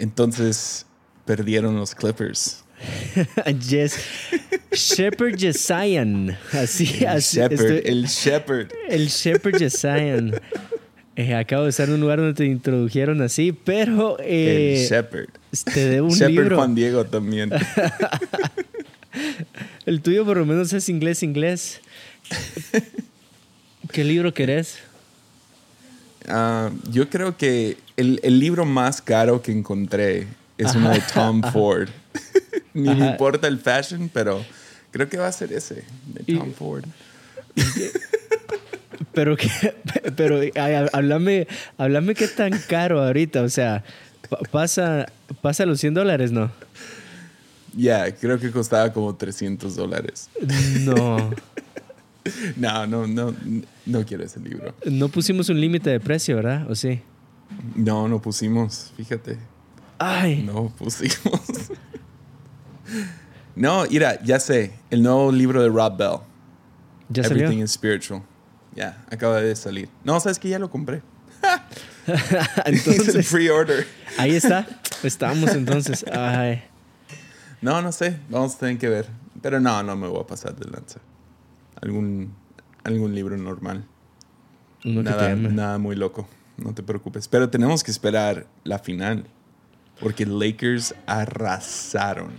entonces perdieron los Clippers. yes. Shepard Jesayan. Así, así. Shepherd, el Shepherd. El Jesayan. Eh, acabo de estar en un lugar donde te introdujeron así, pero. Eh, el Shepherd. Te debo un Shepherd libro. Juan Diego también. El tuyo por lo menos es inglés, inglés. ¿Qué libro querés? Ah, yo creo que el, el libro más caro que encontré es uno de Tom Ford. Ni me importa el fashion, pero creo que va a ser ese, de Y- Tom Ford. Pero que, pero ay, háblame, háblame qué tan caro ahorita, o sea, pa- pasa, pasa los 100 dólares, ¿no? Ya, creo que costaba como 300 dólares. No, No, no, no, no quiero ese libro. no pusimos un límite de precio, ¿verdad? ¿O sí? No, no pusimos, fíjate. Ay, No pusimos. No, mira, ya sé, el nuevo libro de Rob Bell. ya salió. Everything is Spiritual. Ya, acaba de salir. No, sabes que ya lo compré. Entonces, pre-order. ahí está, estamos entonces. Ay, No, no sé, vamos a tener que ver. Pero no, no me voy a pasar de lanza. Algún, algún libro normal. uno que te Nada, llama. nada muy loco, no te preocupes. Pero tenemos que esperar la final. Porque Lakers arrasaron.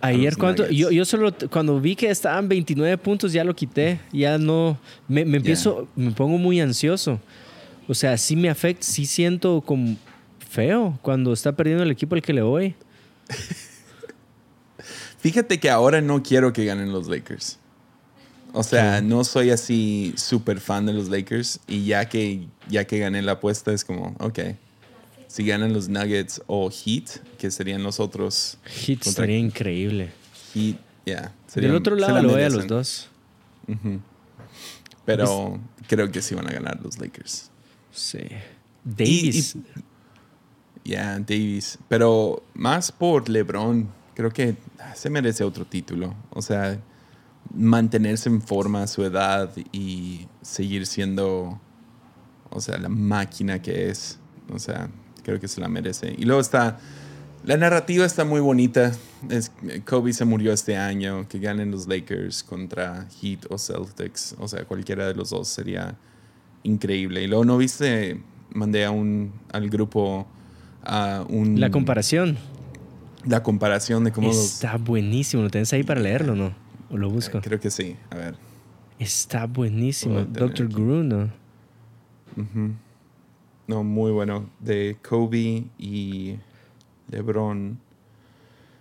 Ayer Nuggets. yo, yo solo cuando vi que estaban 29 puntos ya lo quité, ya no, me, me empiezo, me pongo muy ansioso. O sea, sí me afecta, sí siento como feo cuando está perdiendo el equipo al que le voy. Fíjate que ahora no quiero que ganen los Lakers. O sea, Sí. no soy así súper fan de los Lakers. Y ya que, ya que gané la apuesta, es como, ok. Si ganan los Nuggets o Heat, que serían los otros Contra- estaría increíble. Heat, ya. Del otro lado lo voy a los dos. Pero creo que sí van a ganar los Lakers. Sí. Davis. Ya, Davis. Pero más por LeBron, creo que ah, se merece otro título. O sea, mantenerse en forma a su edad y seguir siendo, o sea, la máquina que es. O sea, creo que se la merece. Y luego está, la narrativa está muy bonita. Es, Kobe se murió este año, que ganen los Lakers contra Heat o Celtics. O sea, cualquiera de los dos sería increíble. Y luego, ¿no viste? Mandé a un, al grupo a un... La comparación. La comparación de cómo los... Está buenísimo. ¿Lo tenés ahí para leerlo no? ¿O lo busco? Creo que sí. A ver. Está buenísimo. Aquí. Guru, ¿no? Muy bueno. De Kobe y LeBron.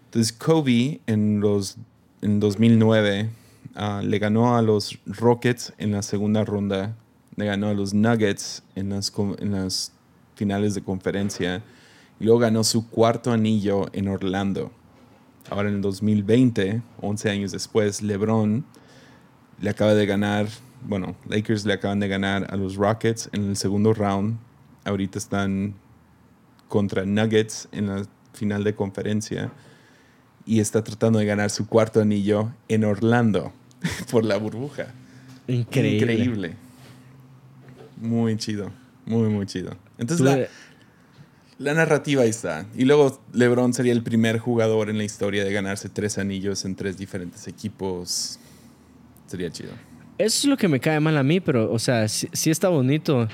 Entonces, Kobe en los en 2009 ah, le ganó a los Rockets en la segunda ronda, le ganó a los Nuggets en las, en las finales de conferencia y luego ganó su cuarto anillo en Orlando. Ahora en el 2020, 11 años después, LeBron le acaba de ganar, bueno, Lakers le acaban de ganar a los Rockets en el segundo round. Ahorita están contra Nuggets en la final de conferencia y está tratando de ganar su cuarto anillo en Orlando por la burbuja. Increíble. Increíble. Muy chido, muy, muy chido. Entonces la, la narrativa ahí está. Y luego LeBron sería el primer jugador en la historia de ganarse tres anillos en tres diferentes equipos. Sería chido. Eso es lo que me cae mal a mí, pero, o sea, sí, sí está bonito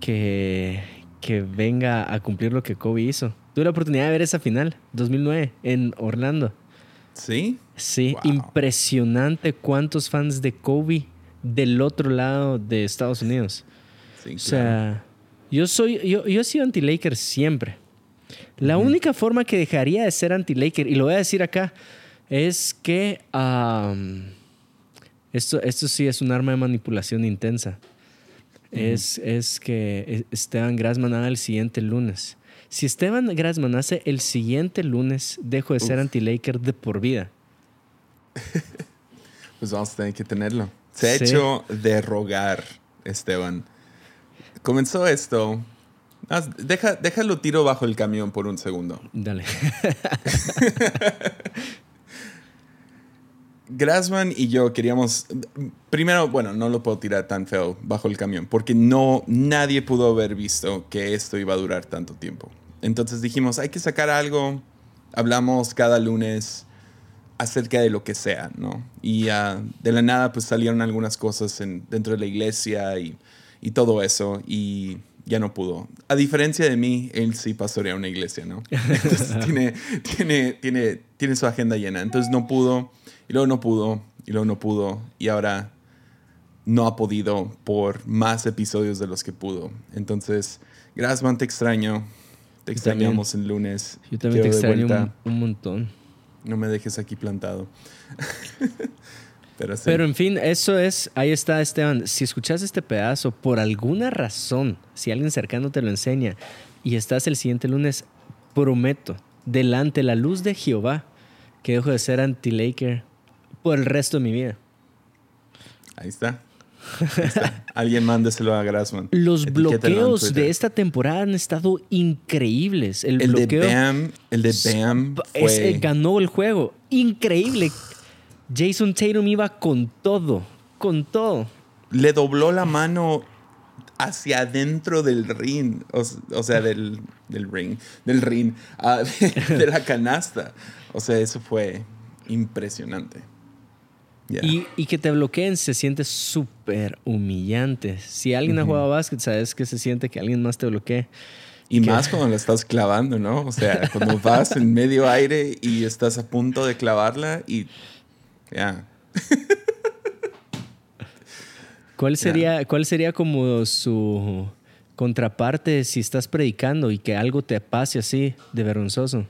que, que venga a cumplir lo que Kobe hizo. Tuve la oportunidad de ver esa final, 2009, en Orlando. ¿Sí? Sí, Wow. impresionante cuántos fans de Kobe del otro lado de Estados Unidos. Sí, O sea, yo soy, yo, yo he sido anti-Laker siempre. La única forma que dejaría de ser anti-Laker, y lo voy a decir acá, es que esto, esto sí es un arma de manipulación intensa. es, es que Esteban Grassman haga el siguiente lunes. Si Esteban Grassman hace el siguiente lunes, dejo de ser anti-Laker de por vida. Pues vamos a tener que tenerlo. Se ha Sí. hecho de rogar, Esteban. Comenzó esto. Deja, déjalo tiro bajo el camión por un segundo. Dale. Grassman y yo queríamos. Primero, bueno, no lo puedo tirar tan feo bajo el camión, porque no nadie pudo haber visto que esto iba a durar tanto tiempo. Entonces dijimos, hay que sacar algo, hablamos cada lunes acerca de lo que sea, ¿no? Y ah, de la nada pues salieron algunas cosas en, dentro de la iglesia y, y, todo eso y ya no pudo. A diferencia de mí, él sí pastorea una iglesia, ¿no? Entonces tiene, tiene, tiene, tiene su agenda llena. Entonces no pudo y luego no pudo y luego no pudo y ahora no ha podido por más episodios de los que pudo. Entonces, Gracias, te extraño. Te extrañamos el lunes. Yo también te extraño un, montón. No me dejes aquí plantado. Pero, sí. Pero en fin, eso es, ahí está Esteban. Si escuchas este pedazo, por alguna razón, si alguien cercano te lo enseña y estás el siguiente lunes, prometo, delante la luz de Jehová, que dejo de ser anti-Laker por el resto de mi vida. Ahí está. Alguien mándeselo a Grassman. Los bloqueos de esta temporada han estado increíbles. El, de Bam, el de Bam fue... ganó el juego. Increíble. Jason Tatum iba con todo, con todo. Le dobló la mano hacia adentro del ring, o, sea, del, ring, del ring, ah, de la canasta. O sea, eso fue impresionante. Y, que te bloqueen se siente súper humillante. Si alguien ha jugado básquet, sabes que se siente que alguien más te bloquee. Y más cuando la estás clavando, ¿no? O sea, cuando vas en medio aire y estás a punto de clavarla y ya. ¿Cuál sería, ¿Cuál sería como su contraparte si estás predicando y que algo te pase así de vergonzoso?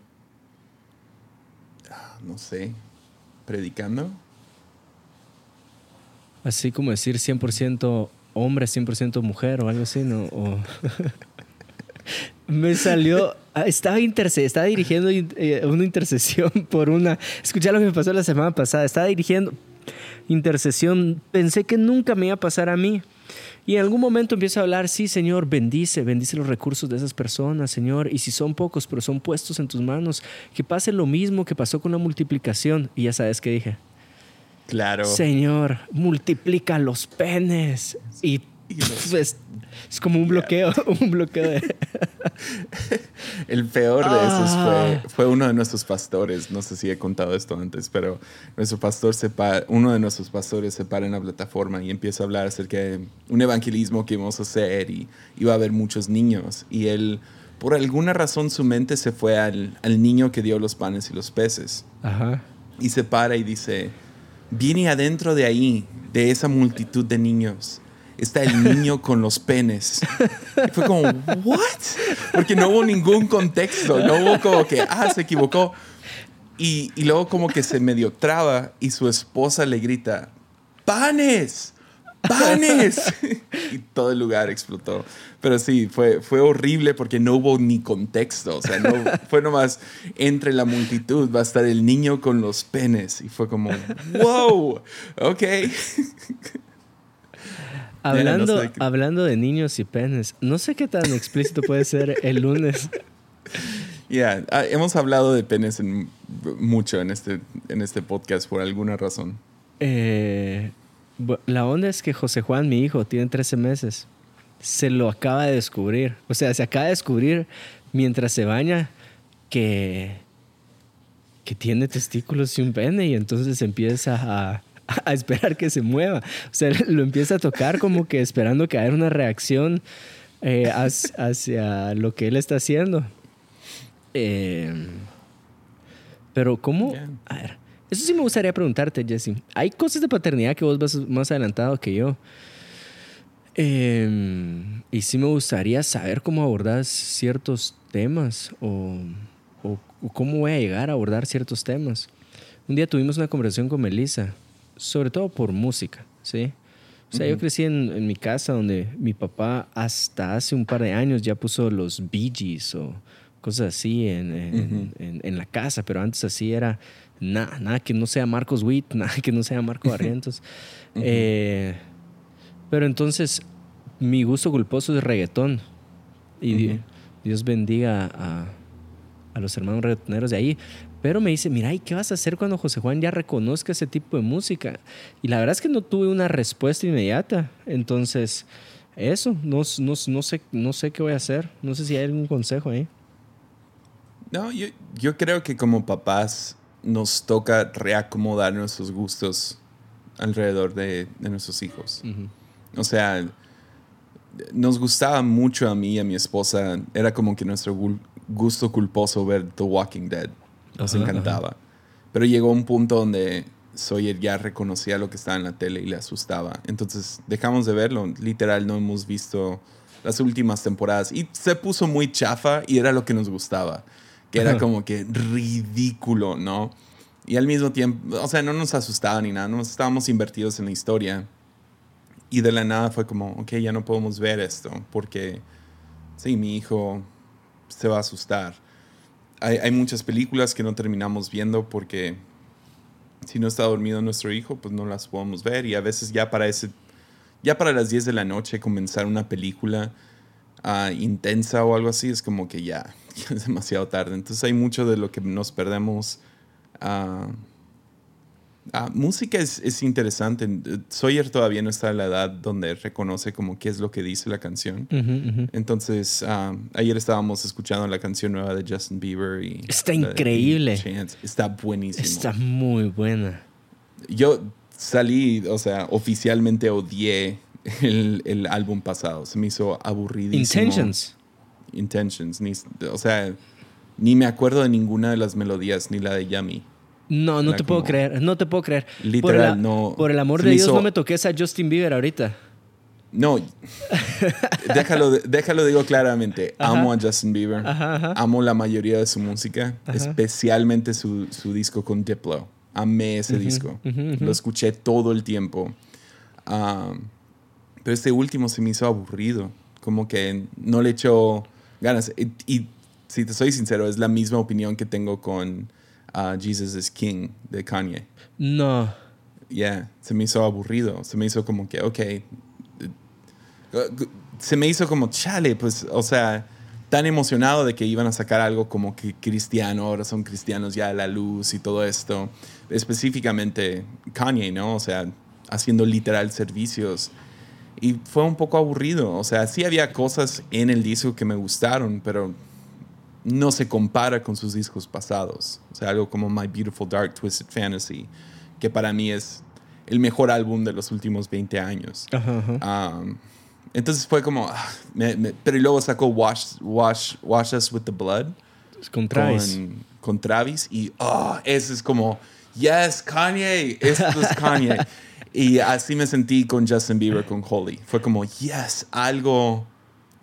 Ah, no sé. ¿Predicando? Así como decir 100% hombre, 100% mujer o algo así, ¿no? me salió, ah, estaba, estaba dirigiendo eh, una intercesión por una, escuché lo que me pasó la semana pasada, estaba dirigiendo intercesión, pensé que nunca me iba a pasar a mí. Y en algún momento empiezo a hablar, sí, Señor, bendice, bendice los recursos de esas personas, Señor. Y si son pocos, pero son puestos en tus manos, que pase lo mismo que pasó con la multiplicación. Y ya sabes qué dije. Claro. Señor, multiplica los penes. Y pues, es como un bloqueo, un bloqueo de... El peor de esos fue, ah. fue, uno de nuestros pastores. No sé si he contado esto antes, pero nuestro pastor se uno de nuestros pastores se para en la plataforma y empieza a hablar acerca de un evangelismo que íbamos a hacer y iba a haber muchos niños. Y él, por alguna razón, su mente se fue al, al niño que dio los panes y los peces. Ajá. Y se para y dice, viene adentro de ahí, de esa multitud de niños, está el niño con los penes. Y fue como, ¿what? Porque no hubo ningún contexto, no hubo como que, ah, se equivocó. Y, y luego como que se medio traba y su esposa le grita, ¡panes! ¡Panes! y todo el lugar explotó. Pero sí, fue, fue horrible porque no hubo ni contexto. O sea, no, fue nomás entre la multitud va a estar el niño con los penes. Y fue como, wow, ok. Hablando, hablando de niños y penes, no sé qué tan explícito puede ser el lunes. Ya, ah, hemos hablado de penes mucho en este, en este podcast por alguna razón. Eh, la onda es que José Juan, mi hijo, tiene 13 meses. Se lo acaba de descubrir. O sea, se acaba de descubrir mientras se baña que, que tiene testículos y un pene y entonces empieza a, a esperar que se mueva. O sea, lo empieza a tocar como que esperando que haya una reacción eh, hacia, lo que él está haciendo. Eh, pero ¿cómo? A ver, eso sí me gustaría preguntarte, Jesse. Hay cosas de paternidad que vos vas más adelantado que yo. Em, y sí me gustaría saber cómo abordas ciertos temas o, o, cómo voy a llegar a abordar ciertos temas. Un día tuvimos una conversación con Melissa, sobre todo por música, ¿sí? O sea, yo crecí en, en, mi casa donde mi papá hasta hace un par de años ya puso los Bee Gees o cosas así en, en, en la casa, pero antes así era nada, nada que no sea Marcos Witt, nada que no sea Marco Barrientos. Eh, pero entonces, mi gusto culposo es reggaetón. Y Dios bendiga a, a, los hermanos reggaetoneros de ahí. Pero me dice, mira, ¿y qué vas a hacer cuando José Juan ya reconozca ese tipo de música? Y la verdad es que no tuve una respuesta inmediata. Entonces, eso, no, no, no sé, no sé qué voy a hacer. No sé si hay algún consejo ahí. No, yo, yo creo que como papás nos toca reacomodar nuestros gustos alrededor de, de nuestros hijos. O sea, nos gustaba mucho a mí y a mi esposa. Era como que nuestro gusto culposo ver The Walking Dead. Nos Ajá, encantaba. Pero llegó un punto donde Sawyer ya reconocía lo que estaba en la tele y le asustaba. Entonces dejamos de verlo. Literal, no hemos visto las últimas temporadas. Y se puso muy chafa y era lo que nos gustaba. Que era como que ridículo, ¿no? Y al mismo tiempo, o sea, no nos asustaba ni nada. Nos estábamos invertidos en la historia. Y de la nada fue como, ok, ya no podemos ver esto. Porque, sí, mi hijo se va a asustar. Hay, hay muchas películas que no terminamos viendo porque si no está dormido nuestro hijo, pues no las podemos ver. Y a veces ya para ese, ya para las 10 de la noche comenzar una película ah, intensa o algo así, es como que ya, es demasiado tarde. Entonces hay mucho de lo que nos perdemos. ah, ah, música es, es interesante. Sawyer todavía no está en la edad donde reconoce como qué es lo que dice la canción. Ujú, ujú. Entonces, ah, ayer estábamos escuchando la canción nueva de Justin Bieber y... Está increíble. Chance. Está buenísimo. Está muy buena. Yo salí, o sea, oficialmente odié el, el álbum pasado. Se me hizo aburridísimo. Intentions. Intentions. Ni, o sea, ni me acuerdo de ninguna de las melodías, ni la de Yummy. No, no Era te puedo creer. No te puedo creer. Literal, por el, no- Por el amor de Dios, hizo- no me toques a Justin Bieber ahorita. No, déjalo, déjalo digo claramente. Ajá. Amo a Justin Bieber. Ajá, ajá. Amo la mayoría de su música, Ajá. especialmente su, su disco con Diplo. Amé ese disco. ujú, ujú. Lo escuché todo el tiempo. Um, pero este último se me hizo aburrido. Como que no le echó ganas. Y, y si te soy sincero, es la misma opinión que tengo con uh, Jesus is King de Kanye. No. Yeah, se me hizo aburrido. Se me hizo como que, ok. Se me hizo como, chale, pues, o sea, tan emocionado de que iban a sacar algo como que cristiano, ahora son cristianos ya a la luz y todo esto. Específicamente Kanye, ¿no? O sea, haciendo literal servicios. Y fue un poco aburrido. O sea, sí había cosas en el disco que me gustaron, pero no se compara con sus discos pasados. O sea, algo como My Beautiful Dark Twisted Fantasy, que para mí es el mejor álbum de los últimos 20 años. Ajá, ajá. Um, entonces fue como, ah, me- me- pero luego sacó Wash, Wash, Wash Us with the Blood Con Travis. con, con Travis y oh, ese es como, yes, Kanye, esto es Kanye. y así me sentí con Justin Bieber, con Holy. Fue como, yes, algo,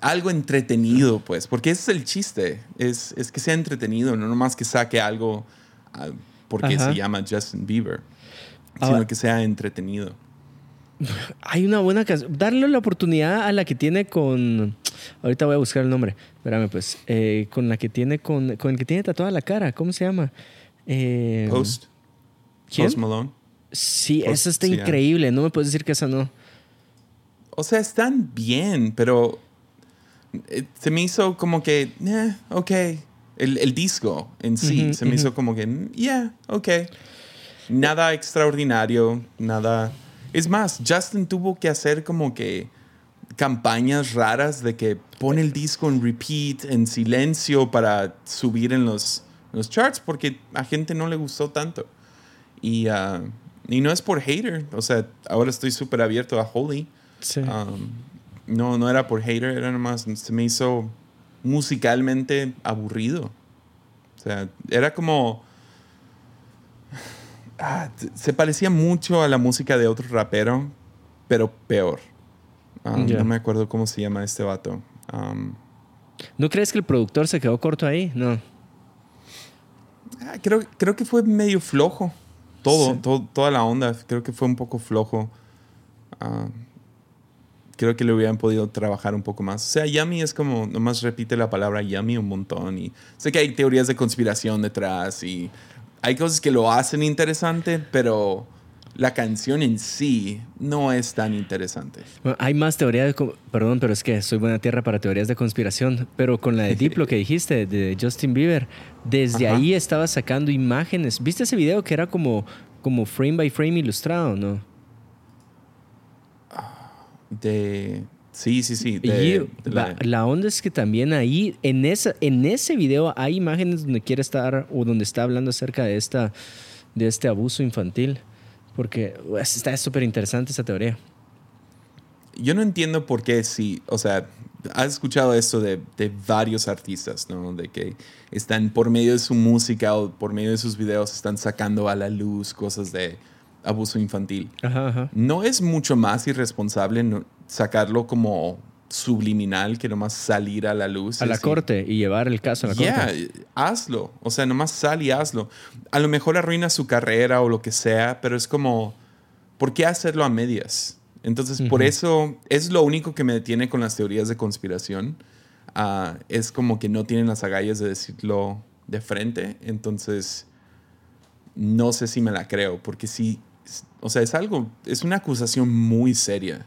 algo entretenido, pues, porque ese es el chiste, es, es que sea entretenido, no nomás que saque algo ah, porque Ajá. se llama Justin Bieber, Ahora- sino que sea entretenido. Hay una buena canción. Darle la oportunidad a la que tiene con. Ahorita voy a buscar el nombre. Espérame, pues. Eh, con la que tiene con. Con el que tiene tatuada la cara. ¿Cómo se llama? Eh, Post, ¿Quién? Post Malone. Sí, Post- esa está sí, increíble. No me puedes decir que esa no. O sea, están bien, pero se me hizo como que, eh, ok. El, el disco en sí Ujú, se me ujú. hizo como que, mm, yeah, ok. Nada extraordinario, nada. Es más, Justin tuvo que hacer como que campañas raras de que pone el disco en repeat, en silencio para subir en los, los charts porque a gente no le gustó tanto. Y, ah, y no es por hater, o sea, ahora estoy súper abierto a Holy. Sí. Um, no, no era por hater, era nomás, se me hizo musicalmente aburrido. O sea, era como... Ah, se parecía mucho a la música de otro rapero, pero peor. Um, Ya. No me acuerdo cómo se llama este vato. Um, ¿No crees que el productor se quedó corto ahí? No. ah, creo, creo que fue medio flojo. Todo, Sí. todo- toda la onda. Creo que fue un poco flojo. Ah, creo que le hubieran podido trabajar un poco más. O sea, Yummy es como, nomás repite la palabra Yummy un montón. Y sé que hay teorías de conspiración detrás y hay cosas que lo hacen interesante, pero la canción en sí no es tan interesante. Bueno, hay más teorías de... Perdón, pero es que soy buena tierra para teorías de conspiración. Pero con la de Diplo que dijiste, de Justin Bieber, desde Ajá. ahí estaba sacando imágenes. ¿Viste ese video que era como, como frame by frame ilustrado, no? De, Sí, sí, sí. Y de- de va- la... onda es que también ahí, en, esa, en ese video, hay imágenes donde quiere estar o donde está hablando acerca de, esta, de este abuso infantil. Porque pues, está súper interesante esa teoría. Yo no entiendo por qué sí, o sea, has escuchado esto de, de varios artistas, ¿no? De que están por medio de su música o por medio de sus videos están sacando a la luz cosas de abuso infantil. Ajá, ajá. ¿No es mucho más irresponsable no- sacarlo como subliminal que nomás salir a la luz? A la Así, corte y llevar el caso a la Ya, corte. hazlo. O sea, nomás sal y hazlo. A lo mejor arruina su carrera o lo que sea, pero es como, ¿por qué hacerlo a medias? Entonces, por eso es lo único que me detiene con las teorías de conspiración. Ah, es como que no tienen las agallas de decirlo de frente. Entonces, no sé si me la creo, porque es- o sea, es algo, es una acusación muy seria.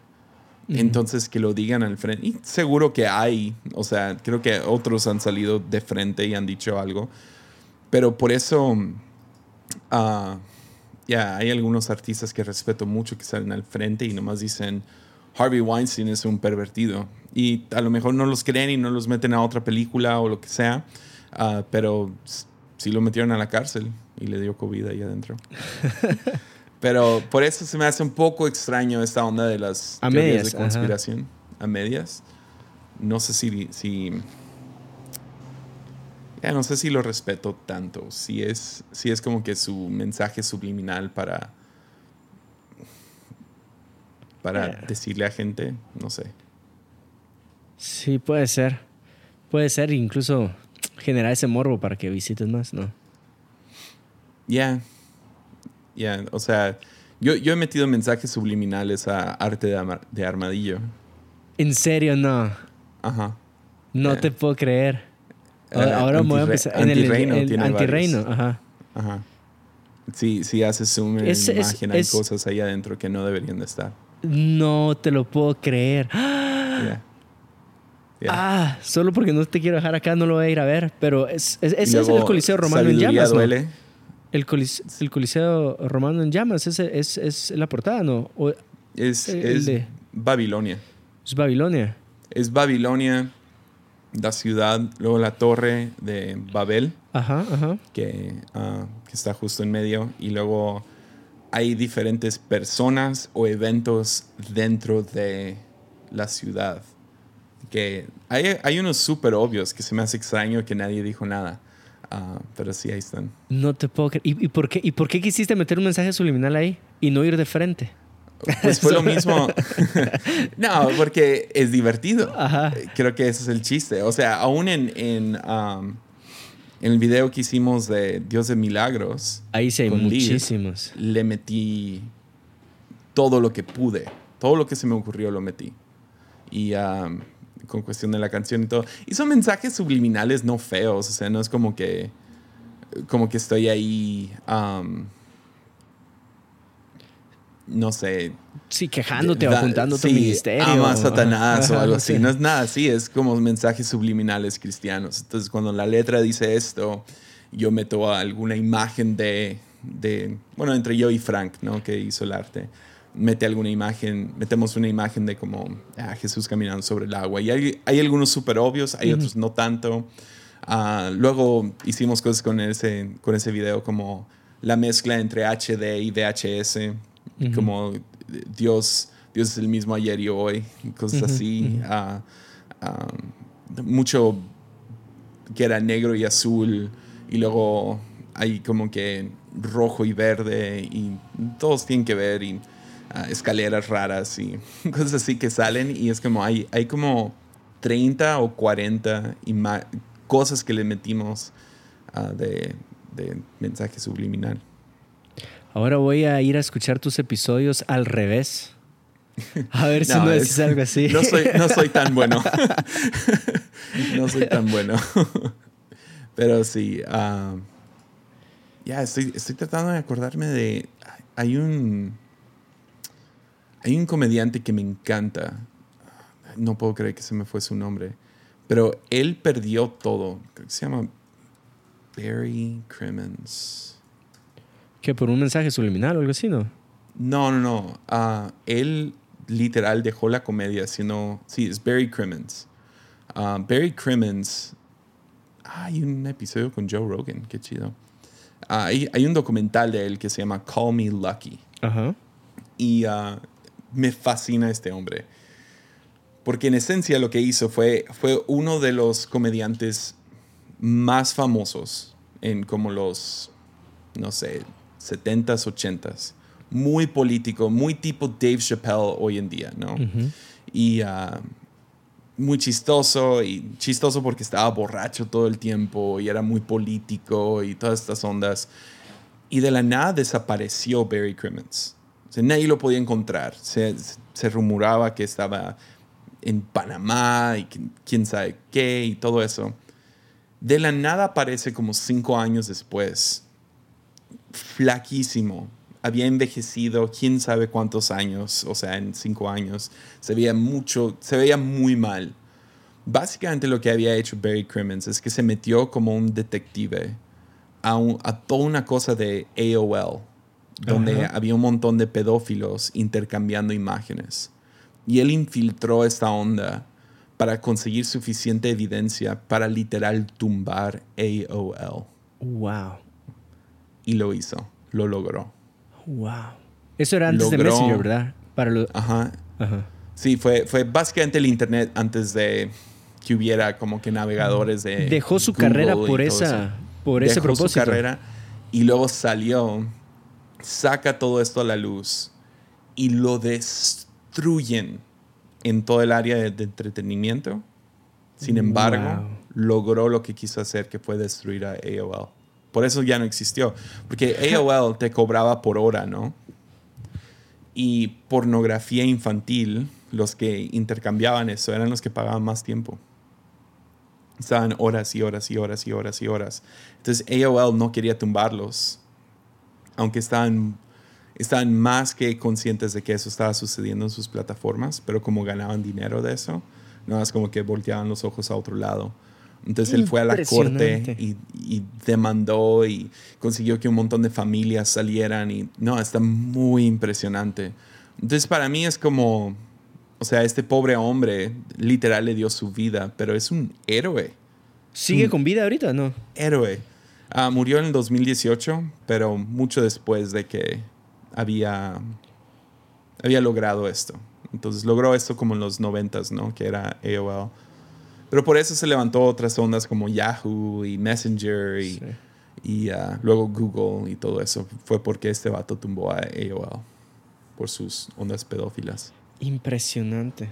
Entonces, que lo digan al frente. Y seguro que hay, o sea, creo que otros han salido de frente y han dicho algo. Pero por eso, ah, ya, hay algunos artistas que respeto mucho que salen al frente y nomás dicen, Harvey Weinstein es un pervertido. Y a lo mejor no los creen y no los meten a otra película o lo que sea, ah, pero sí lo metieron a la cárcel y le dio COVID ahí adentro. pero por eso se me hace un poco extraño esta onda de las A teorías medias, de ajá. conspiración. A medias. No sé si... si ya no sé si lo respeto tanto. Si es, si es como que su mensaje subliminal para... Para Yeah. decirle a gente, no sé. Sí, puede ser. Puede ser incluso generar ese morbo para que visites más, ¿no? Ya. Ya, o sea, yo, yo he metido mensajes subliminales a arte de, ama- de armadillo. En serio, no. Ajá. No Eh. te puedo creer. Eh, Ahora, ahora voy a empezar. En el, antirreino el tiene antirreino, ajá. Ajá. Sí, sí haces zoom en Es- la es- imagen, hay es- cosas ahí adentro que no deberían de estar. No te lo puedo creer. Ya. Ya. Ah, solo porque no te quiero dejar acá no lo voy a ir a ver. Pero es, es- ese es el luego, Coliseo Romano en llamas, ¿no? El, colis- el Coliseo Romano en llamas, ese es, es la portada, ¿no? O Es, es de- Babilonia. es Babilonia. Es Babilonia, la ciudad, luego la torre de Babel, Ajá, ajá. que, ah, que está justo en medio, y luego hay diferentes personas o eventos dentro de la ciudad. Que hay, hay unos súper obvios que se me hace extraño que nadie dijo nada. Ah, pero sí, ahí están. No te puedo creer. ¿Y, y por qué, ¿Y por qué quisiste meter un mensaje subliminal ahí y no ir de frente? Pues fue lo mismo. no, porque es divertido. Ajá. Creo que ese es el chiste. O sea, aún en, en, um, en el video que hicimos de Dios de Milagros, Ahí sí hay muchísimos. le metí todo lo que pude. Todo lo que se me ocurrió lo metí. Y um, con cuestión de la canción y todo. Y son mensajes subliminales no feos. O sea, no es como que, como que estoy ahí, um, no sé, Sí, quejándote o Da- apuntando tu sí, ministerio. Ama a Satanás o algo así. sí. No es nada así, es como mensajes subliminales cristianos. Entonces, cuando la letra dice esto, yo meto alguna imagen de, de bueno, entre yo y Frank, ¿no? Que hizo el arte. Mete alguna imagen, metemos una imagen de como ah, Jesús caminando sobre el agua. Y hay, hay algunos súper obvios, hay otros no tanto. Ah, luego hicimos cosas con ese, con ese video como la mezcla entre HD y VHS, Ujú. como Dios, Dios es el mismo ayer y hoy, cosas así. Ah, ah, mucho que era negro y azul, y luego hay como que rojo y verde, y todos tienen que ver, y escaleras raras y cosas así que salen, y es como hay, hay como 30 o 40 ima- cosas que le metimos ah, de, de mensaje subliminal. Ahora voy a ir a escuchar tus episodios al revés. A ver si No, es- decís algo así. No soy, no soy tan bueno. no soy tan bueno. Pero sí. ah, ya, estoy, estoy tratando de acordarme de. Hay un. Hay un comediante que me encanta. No puedo creer que se me fue su nombre. Pero él perdió todo. Creo que se llama Barry Crimmins. Que por un mensaje subliminal o algo así, ¿no? No, no, no. Ah, él literal dejó la comedia, sino, sí, es Barry Crimmins. Ah, Barry Crimmins, hay un episodio con Joe Rogan, qué chido. Ah, hay, hay, un documental de él que se llama Call Me Lucky. Ajá. Y uh, me fascina este hombre. Porque en esencia lo que hizo fue, fue uno de los comediantes más famosos en como los, no sé, 70s, 80s. Muy político, muy tipo Dave Chappelle hoy en día, ¿no? Y uh, muy chistoso, y chistoso porque estaba borracho todo el tiempo y era muy político y todas estas ondas. Y de la nada desapareció Barry Crimmins. O sea, nadie lo podía encontrar. Se, se rumoraba que estaba en Panamá y quién sabe qué y todo eso. De la nada aparece como cinco años después, flaquísimo. Había envejecido quién sabe cuántos años, o sea, en cinco años. Se veía mucho, se veía muy mal. Básicamente lo que había hecho Barry Crimmins es que se metió como un detective a, a toda una cosa de AOL, donde había un montón de pedófilos intercambiando imágenes. Y él infiltró esta onda para conseguir suficiente evidencia para literal tumbar AOL. Wow. Y lo hizo, lo logró. Wow. Eso era antes de Messenger, ¿verdad? Para lo... Ajá. Ajá. Sí, fue, fue básicamente el Internet antes de que hubiera como que navegadores de. Dejó su carrera por, esa, por ese propósito. su carrera y luego salió, saca todo esto a la luz y lo destruyen en todo el área de, entretenimiento. Sin embargo, logró lo que quiso hacer, que fue destruir a AOL. Por eso ya no existió. Porque AOL te cobraba por hora, ¿no? Y pornografía infantil, los que intercambiaban eso, eran los que pagaban más tiempo. Estaban horas y horas y horas y horas y horas. Entonces AOL no quería tumbarlos, aunque estaban, estaban más que conscientes de que eso estaba sucediendo en sus plataformas, pero como ganaban dinero de eso, no es como que volteaban los ojos a otro lado. Entonces él fue a la corte y, y, demandó y consiguió que un montón de familias salieran y no, está muy impresionante. Entonces para mí es como, o sea, este pobre hombre literal le dio su vida, pero es un héroe. ¿Sigue con vida ahorita no? Héroe. Ah, murió en el 2018, pero mucho después de que había, había logrado esto. Entonces logró esto como en los 90, ¿no? Que era AOL. Pero por eso se levantó otras ondas como Yahoo y Messenger y, y ah, luego Google y todo eso. Fue porque este vato tumbó a AOL por sus ondas pedófilas. Impresionante.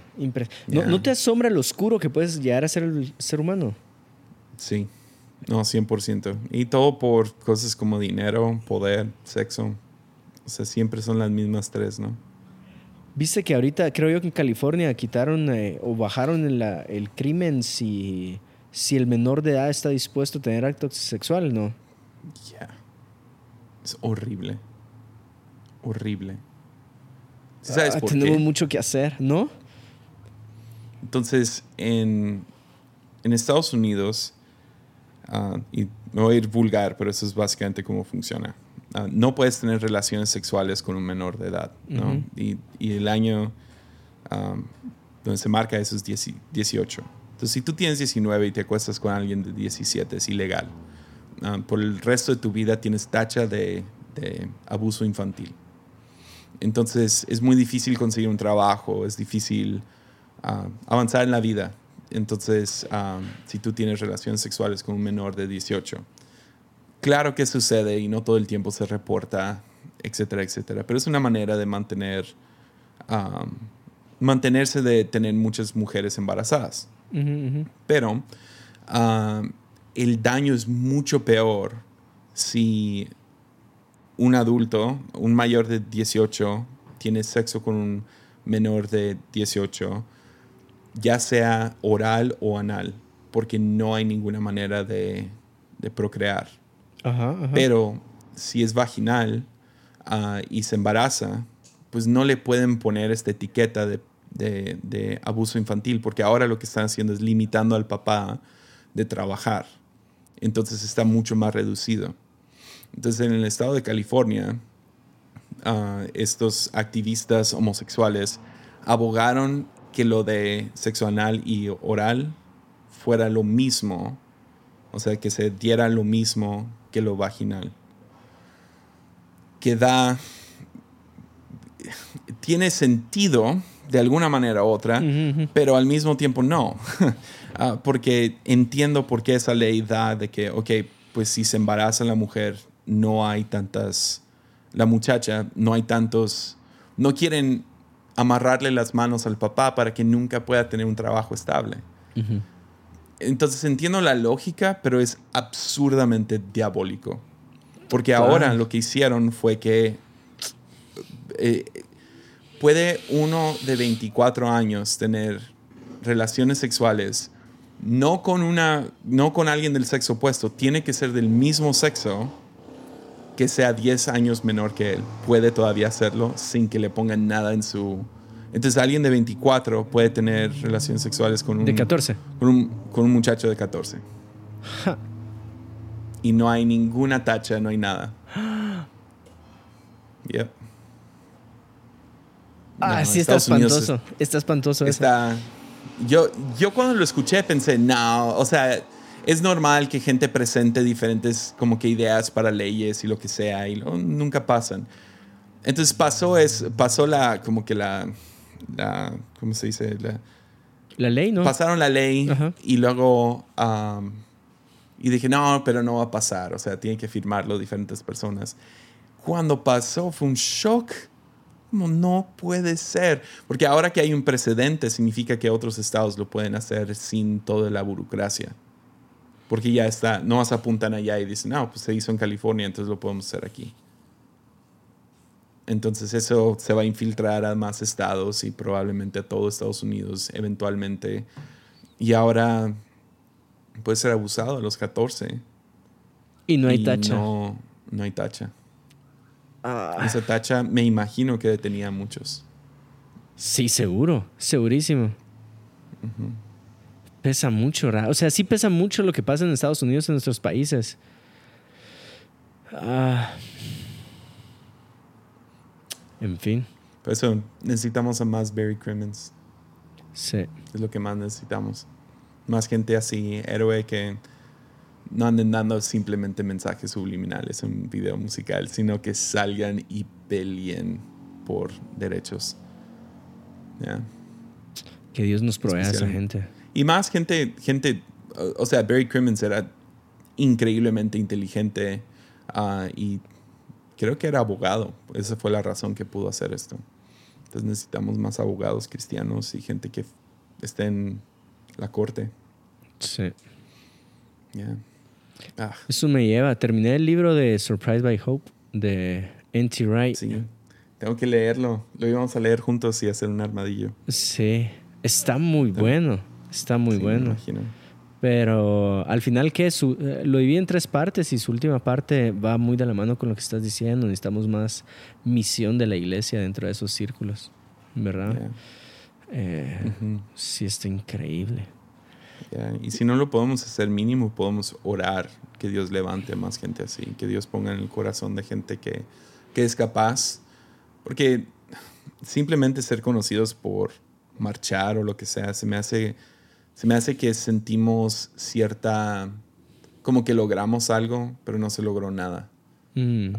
¿No, te asombra lo oscuro que puedes llegar a ser el ser humano? Sí, no, 100%. Y todo por cosas como dinero, poder, sexo. O sea, siempre son las mismas tres, ¿no? Viste que ahorita, creo yo que en California quitaron eh, o bajaron el, el crimen si, si el menor de edad está dispuesto a tener acto sexual, ¿no? Ya. Es horrible. Horrible. ¿Sabes ah, tenemos mucho que hacer, ¿no? Entonces, en, en Estados Unidos, ah, y me voy a ir vulgar, pero eso es básicamente cómo funciona. Ah, no puedes tener relaciones sexuales con un menor de edad, ¿no? y, y, el año donde se marca eso es 18. Entonces, si tú tienes 19 y te acuestas con alguien de 17, es ilegal. por el resto de tu vida tienes tacha de, de abuso infantil. Entonces es muy difícil conseguir un trabajo, es difícil avanzar en la vida. Entonces, si tú tienes relaciones sexuales con un menor de 18, claro que sucede y no todo el tiempo se reporta, etcétera, etcétera. Pero es una manera de mantener, mantenerse de tener muchas mujeres embarazadas. Pero el daño es mucho peor si un adulto, un mayor de 18, tiene sexo con un menor de 18, ya sea oral o anal, porque no hay ninguna manera de, procrear. Pero si es vaginal ah, y se embaraza, pues no le pueden poner esta etiqueta de, de, abuso infantil, porque ahora lo que están haciendo es limitando al papá de trabajar. Entonces está mucho más reducido. Entonces, en el estado de California, ah, estos activistas homosexuales abogaron que lo de sexo anal y oral fuera lo mismo, o sea, que se diera lo mismo que lo vaginal. Que da, tiene sentido de alguna manera u otra, pero al mismo tiempo no. Ah, porque entiendo por qué esa ley da de que, ok, pues si se embaraza la mujer, no hay tantas, la muchacha, no hay tantos, no quieren amarrarle las manos al papá para que nunca pueda tener un trabajo estable. Entonces entiendo la lógica, pero es absurdamente diabólico. Porque ahora lo que hicieron fue que eh, puede uno de 24 años tener relaciones sexuales no con una no con alguien del sexo opuesto, tiene que ser del mismo sexo que sea 10 años menor que él. Puede todavía hacerlo sin que le pongan nada en su entonces alguien de 24 puede tener relaciones sexuales con un... De 14. Con un, con un muchacho de 14. Y no hay ninguna tacha, no hay nada. yep. Ah, sí, está espantoso. está espantoso está, Yo, yo cuando lo escuché pensé, no, o sea, es normal que gente presente diferentes como que ideas para leyes y lo que sea y nunca pasan. Entonces pasó es pasó la como que la la, ¿cómo se dice? La, ley, ¿no? Pasaron la ley y luego, y dije, no, pero no va a pasar, o sea, tienen que firmarlo diferentes personas. Cuando pasó fue un shock. Como no puede ser. Porque ahora que hay un precedente, significa que otros estados lo pueden hacer sin toda la burocracia. Porque ya está, no se apuntan allá y dicen, no, pues se hizo en California, entonces lo podemos hacer aquí. Entonces eso se va a infiltrar a más estados y probablemente a todo Estados Unidos eventualmente. Y ahora puede ser abusado a los 14. Y no hay tacha. No, no hay tacha. Ah. Esa tacha me imagino que detenía a muchos. Sí, seguro, segurísimo. Pesa mucho, o sea, sí pesa mucho lo que pasa en Estados Unidos, en nuestros países. Ah. En fin. Por eso necesitamos a más Barry Crimmins. Sí. Es lo que más necesitamos. Más gente así, héroe que no anden dando simplemente mensajes subliminales en un video musical, sino que salgan y peleen por derechos. Que Dios nos provea a esa gente. Y más gente, gente, o sea, Barry Crimmins era increíblemente inteligente uh, y creo que era abogado. Esa fue la razón que pudo hacer esto. Entonces necesitamos más abogados cristianos y gente que esté en la corte. Sí. Ah. Eso me lleva. Terminé el libro de Surprise by Hope de N.T. Wright. Sí. Tengo que leerlo. Lo íbamos a leer juntos y hacer un armadillo. Sí. Está muy bueno. Está muy bueno. Me imagino. Pero al final, ¿qué? Su, eh, lo dividí en tres partes y su última parte va muy de la mano con lo que estás diciendo. Necesitamos más misión de la iglesia dentro de esos círculos, ¿verdad? Eh, sí, está increíble. Y si no lo podemos hacer mínimo, podemos orar que Dios levante más gente así, que Dios ponga en el corazón de gente que, que es capaz. Porque simplemente ser conocidos por marchar o lo que sea, se me hace se me hace que sentimos cierta, como que logramos algo, pero no se logró nada. Mm.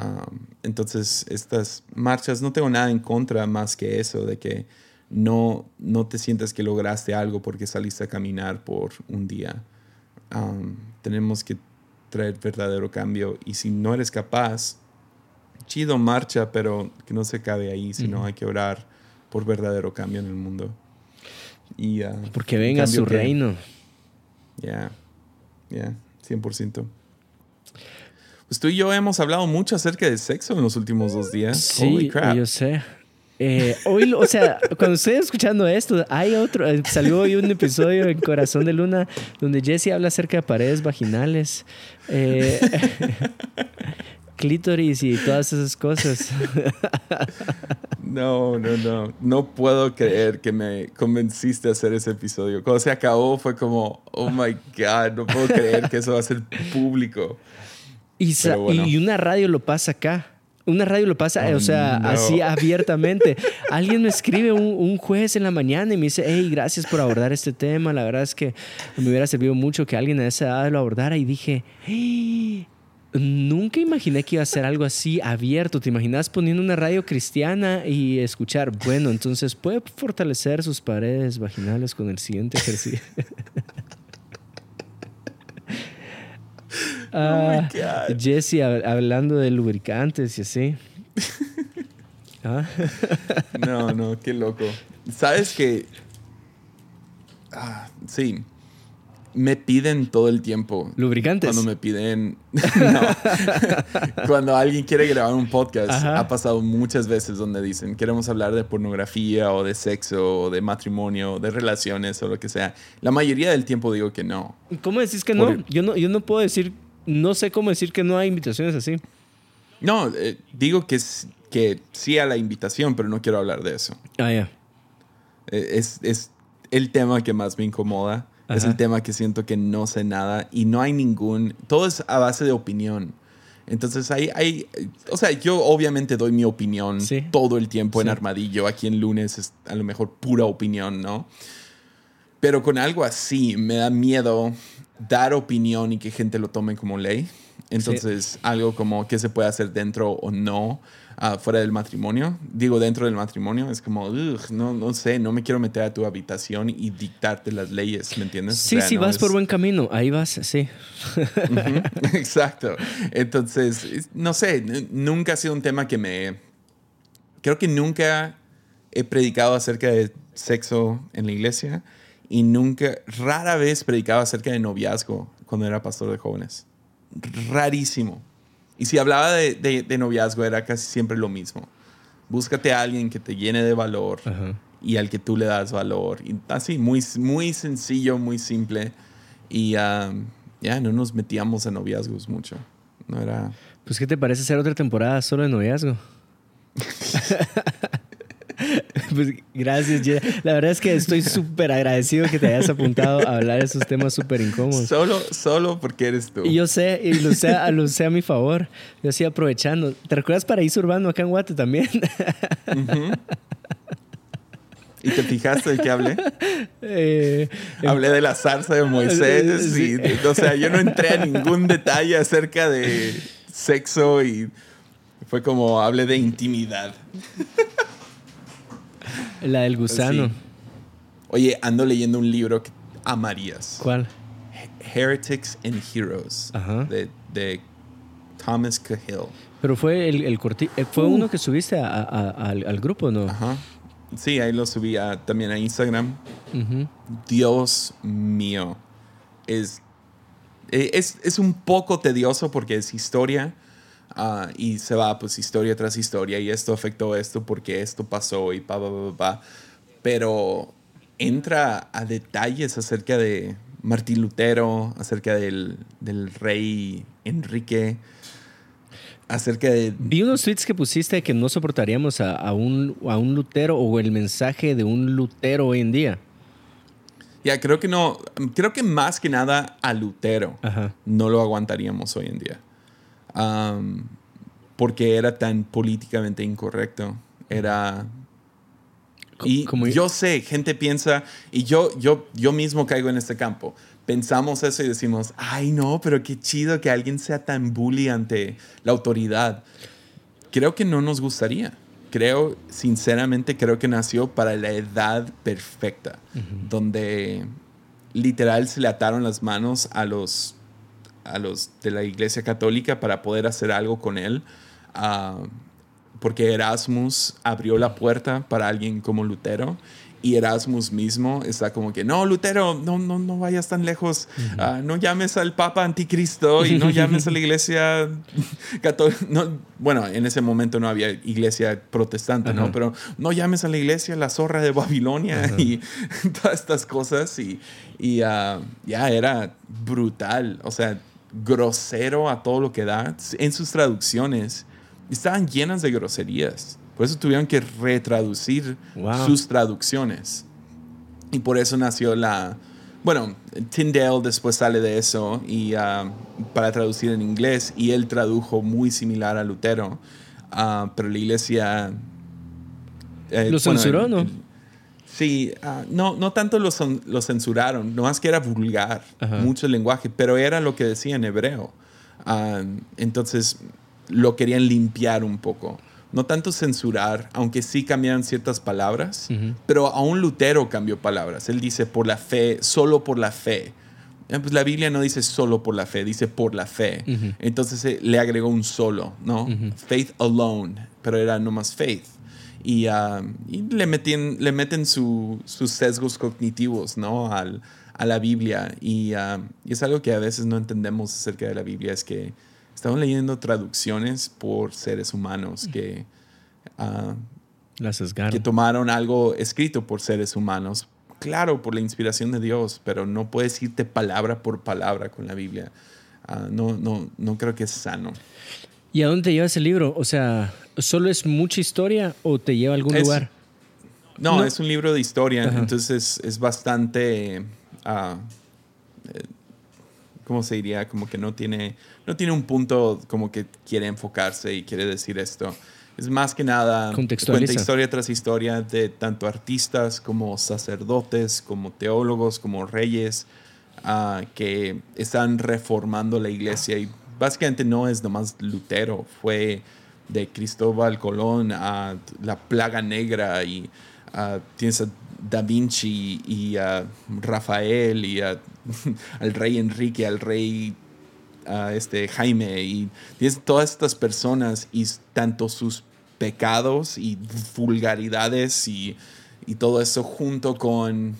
entonces, estas marchas, no tengo nada en contra más que eso, de que no, no te sientas que lograste algo porque saliste a caminar por un día. tenemos que traer verdadero cambio y si no eres capaz, chido marcha, pero que no se acabe ahí, sino hay que orar por verdadero cambio en el mundo. Y, Porque venga su reino. Ya, ya, 100%. Pues tú y yo hemos hablado mucho acerca de sexo en los últimos dos días. Sí, yo sé. Eh, hoy, o sea, cuando estoy escuchando esto, hay otro, eh, salió hoy un episodio en Corazón de Luna donde Jesse habla acerca de paredes vaginales. Eh, clítoris y todas esas cosas. No, no, no. No puedo creer que me convenciste a hacer ese episodio. Cuando se acabó fue como, oh my God, no puedo creer que eso va a ser público. Y, y una radio lo pasa acá. Una radio lo pasa, o sea, Oh, no. así abiertamente. Alguien me escribe un, un jueves en la mañana y me dice, hey, gracias por abordar este tema. La verdad es que me hubiera servido mucho que alguien a esa edad lo abordara. Y dije, "Hey, nunca imaginé que iba a ser algo así abierto. ¿Te imaginas poniendo una radio cristiana y escuchar, bueno, entonces puede fortalecer sus paredes vaginales con el siguiente ejercicio? Ah. Jesse hab- hablando de lubricantes y así. Ah, No, no, qué loco. ¿Sabes que Ah, sí. Me piden todo el tiempo. Lubricantes. Cuando me piden. no. Cuando alguien quiere grabar un podcast, Ajá. ha pasado muchas veces donde dicen: queremos hablar de pornografía o de sexo o de matrimonio o de relaciones o lo que sea. La mayoría del tiempo digo que no. ¿Cómo decís que no? Yo no? Yo no puedo decir, no sé cómo decir que no hay invitaciones así. No, eh, digo que, que sí a la invitación, pero no quiero hablar de eso. Ah, ya. Eh, Es, es el tema que más me incomoda. Es el tema que siento que no sé nada y no hay ningún... Todo es a base de opinión. Entonces hay, hay... O sea, yo obviamente doy mi opinión Sí. todo el tiempo en. Armadillo. Aquí en lunes es a lo mejor pura opinión, ¿no? Pero con algo así me da miedo dar opinión y que gente lo tome como ley. Entonces, algo como qué se puede hacer dentro o no fuera del matrimonio. Digo, dentro del matrimonio es como, "Ugh, no, no sé, no me quiero meter a tu habitación y dictarte las leyes, ¿me entiendes? O Sí, sea, sí, no vas por buen camino. Ahí vas, sí. Exacto. Entonces, es- no sé, nunca ha sido un tema que me... Creo que nunca he predicado acerca de sexo en la iglesia y nunca, rara vez predicaba acerca de noviazgo cuando era pastor de jóvenes. Rarísimo. Y si hablaba de, de- de noviazgo era casi siempre lo mismo. Búscate a alguien que te llene de valor Ajá. y al que tú le das valor. Y así, muy, muy sencillo, muy simple. Y ah, ya no nos metíamos a noviazgos mucho. No era... Pues, ¿qué te parece hacer otra temporada solo de noviazgo? pues gracias. La verdad es que estoy súper agradecido que te hayas apuntado a hablar de esos temas súper incómodos. Solo, solo porque eres tú. Y yo sé, y lo usé, a- lo usé a mi favor. Yo estoy aprovechando. ¿Te recuerdas Paraíso Urbano acá en Guate también? ¿Y te fijaste de qué hablé? Eh, Hablé de la zarza de Moisés. Sí. Y, de- o sea, yo no entré a ningún detalle acerca de sexo y fue como hablé de intimidad. La del gusano. Sí. Oye, ando leyendo un libro que amarías. ¿Cuál? Heretics and Heroes Ajá. de, de Thomas Cahill. Pero fue el, el corti- eh, fue uno que subiste a- a- al, al grupo, ¿no? Ajá. Sí, ahí lo subí a- también a Instagram. Dios mío. Es, eh, es, es un poco tedioso porque es historia ah, y se va pues historia tras historia y esto afectó esto porque esto pasó y pa, pa, pa, pa. Pero entra a detalles acerca de Martín Lutero, acerca del, del rey Enrique, acerca de... Vi unos tweets que pusiste que no soportaríamos a, a un, a un Lutero o el mensaje de un Lutero hoy en día. Ya, creo que no, creo que más que nada a Lutero. Ajá. no lo aguantaríamos hoy en día. Am, porque era tan políticamente incorrecto. Era... Y yo sé, gente piensa, y yo, yo, yo mismo caigo en este campo. Pensamos eso y decimos, ay no, pero qué chido que alguien sea tan bully ante la autoridad. Creo que no nos gustaría. Creo, sinceramente, creo que nació para la edad perfecta, donde literal se le ataron las manos a los, a los de la iglesia católica para poder hacer algo con él. Ah, porque Erasmus abrió la puerta para alguien como Lutero y Erasmus mismo está como que, no, Lutero, no, no, no vayas tan lejos, Ah, no llames al Papa Anticristo y no llames a la iglesia católica. No, bueno, en ese momento no había iglesia protestante, ¿no? Pero no llames a la iglesia la zorra de Babilonia y todas estas cosas y, y ah, ya era brutal, o sea, grosero a todo lo que da en sus traducciones estaban llenas de groserías. Por eso tuvieron que retraducir Wow. sus traducciones. Y por eso nació la... Bueno, Tyndale después sale de eso y ah, para traducir en inglés y él tradujo muy similar a Lutero. ah, pero la iglesia... eh, ¿Lo censuró, no? Sí, ah, no, no tanto lo, censuraron, no más que era vulgar, Ajá. mucho lenguaje, pero era lo que decía en hebreo. Ah, entonces lo querían limpiar un poco. No tanto censurar, aunque sí cambiaron ciertas palabras, Ujú. pero aún Lutero cambió palabras. Él dice por la fe, solo por la fe. Eh, Pues la Biblia no dice solo por la fe, dice por la fe. Entonces eh, le agregó un solo, ¿no? Faith alone, pero era nomás faith. Y, ah, y le, meten, le meten su- sus sesgos cognitivos, ¿no? Al, a la Biblia. Y, ah, y es algo que a veces no entendemos acerca de la Biblia, es que estamos leyendo traducciones por seres humanos que, ah, La sesgaron. que tomaron algo escrito por seres humanos. Claro, por la inspiración de Dios, pero no puedes irte palabra por palabra con la Biblia. Ah, no, no, no creo que es sano. ¿Y a dónde te lleva ese libro? O sea, ¿solo es mucha historia o te lleva a algún Es- lugar? No, No. es un libro de historia, Ajá. entonces es, es bastante, ah, eh, ¿cómo se diría? Como que no tiene, no tiene un punto como que quiere enfocarse y quiere decir esto. Es más que nada cuenta historia tras historia de tanto artistas como sacerdotes, como teólogos, como reyes, ah, que están reformando la iglesia y básicamente no es nomás Lutero, fue de Cristóbal Colón a la plaga negra y ah, tienes a Da Vinci y a Rafael y a- al rey Enrique, al rey este, Jaime y todas estas personas y tanto sus pecados y vulgaridades y, y todo eso junto con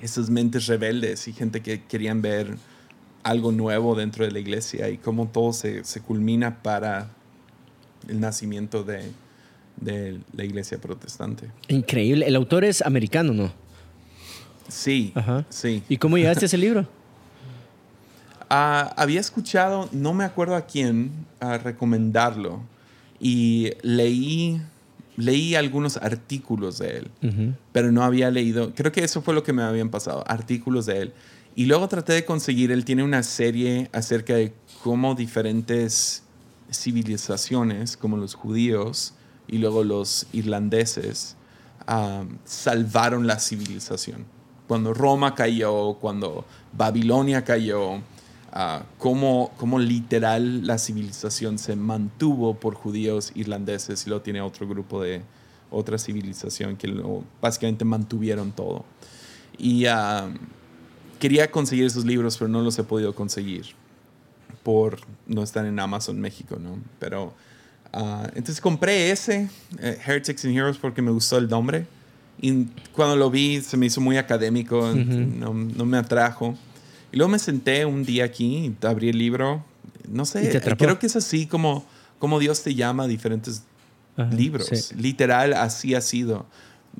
esas mentes rebeldes y gente que querían ver algo nuevo dentro de la iglesia y cómo todo se, se culmina para el nacimiento de, de la iglesia protestante. Increíble. El autor es americano, ¿no? Sí, Ajá. sí. ¿Y cómo llegaste a ese libro? Ah, había escuchado, no me acuerdo a quién, a recomendarlo y leí, leí algunos artículos de él. Pero no había leído, creo que eso fue lo que me habían pasado, artículos de él. Y luego traté de conseguir, él tiene una serie acerca de cómo diferentes civilizaciones, como los judíos y luego los irlandeses, ah, salvaron la civilización. Cuando Roma cayó, cuando Babilonia cayó, ah, cómo, cómo literal la civilización se mantuvo por judíos irlandeses y luego tiene otro grupo de otra civilización que básicamente mantuvieron todo. Y ah, quería conseguir esos libros, pero no los he podido conseguir por no estar en Amazon México, ¿no? Pero ah, entonces compré ese, eh, Heretics and Heroes, porque me gustó el nombre. Y cuando lo vi se me hizo muy académico, Ujú. no, no me atrajo. Y luego me senté un día aquí, abrí el libro, no sé, creo que es así como, como Dios te llama a diferentes Ajá, libros. sí. Literal, así ha sido.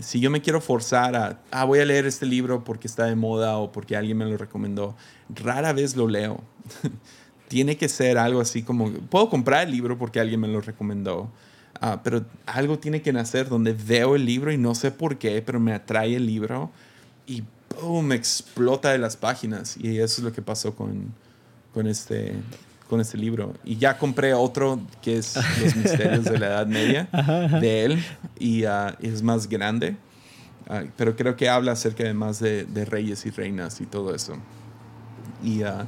Si yo me quiero forzar a, ah, voy a leer este libro porque está de moda o porque alguien me lo recomendó, rara vez lo leo. Tiene que ser algo así como, puedo comprar el libro porque alguien me lo recomendó, ah, pero algo tiene que nacer donde veo el libro y no sé por qué, pero me atrae el libro y ¡pum! explota de las páginas. Y eso es lo que pasó con, con, este, con este libro. Y ya compré otro que es Los Misterios de la Edad Media de él y ah, es más grande. Ah, pero creo que habla acerca de más de, de reyes y reinas y todo eso. Y ah,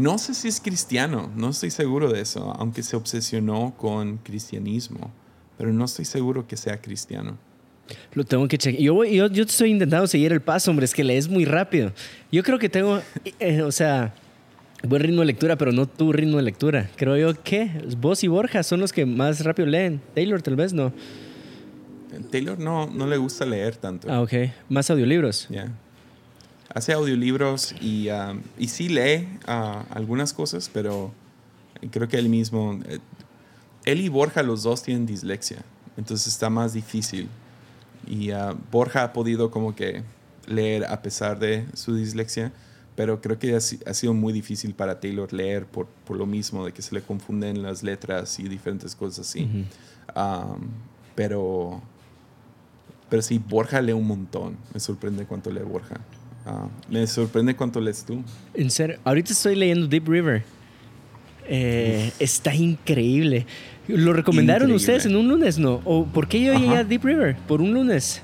no sé si es cristiano, no estoy seguro de eso, aunque se obsesionó con cristianismo, pero no estoy seguro que sea cristiano. Lo tengo que chequear. Yo, yo, yo estoy intentando seguir el paso, hombre. Es que lees muy rápido. Yo creo que tengo, eh, o sea, buen ritmo de lectura, pero no tu ritmo de lectura. Creo yo que vos y Borja son los que más rápido leen. Taylor, tal vez no. Taylor no, no le gusta leer tanto. Ah, ok. Más audiolibros. Ya. Hace audiolibros y, ah, y sí lee ah, algunas cosas, pero creo que él mismo, eh, él y Borja los dos tienen dislexia, entonces está más difícil. Y ah, Borja ha podido como que leer a pesar de su dislexia, pero creo que ha, ha sido muy difícil para Taylor leer por, por lo mismo, de que se le confunden las letras y diferentes cosas así. Ujú. Um, pero, pero sí, Borja lee un montón. Me sorprende cuánto lee Borja. Ah, me sorprende cuánto lees tú. En serio, ahorita estoy leyendo Deep River. Eh, está increíble. ¿Lo recomendaron Increíble. ustedes en un lunes, no? ¿O por qué yo llegué Ajá. a Deep River? Por un lunes.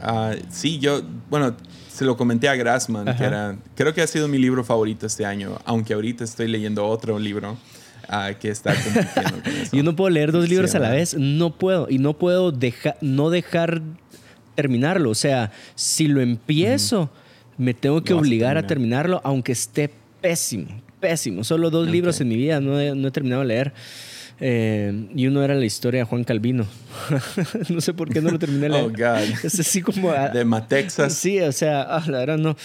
Ah, sí, yo, bueno, se lo comenté a Grassman, Ajá. que era, creo que ha sido mi libro favorito este año, aunque ahorita estoy leyendo otro libro ah, que está compitiendo con eso. Yo no puedo leer dos Sí, libros a la vez, no puedo. Y no puedo dejar, no dejar terminarlo. O sea, si lo empiezo, me tengo que a obligar a terminar. terminarlo, aunque esté pésimo, pésimo. Solo dos libros en mi vida, no he, no he terminado de leer. Eh, y uno era la historia de Juan Calvino. no sé por qué no lo terminé de leer. Oh, God. Es así como... a- De Matexas. Sí, o sea, ah, la verdad no.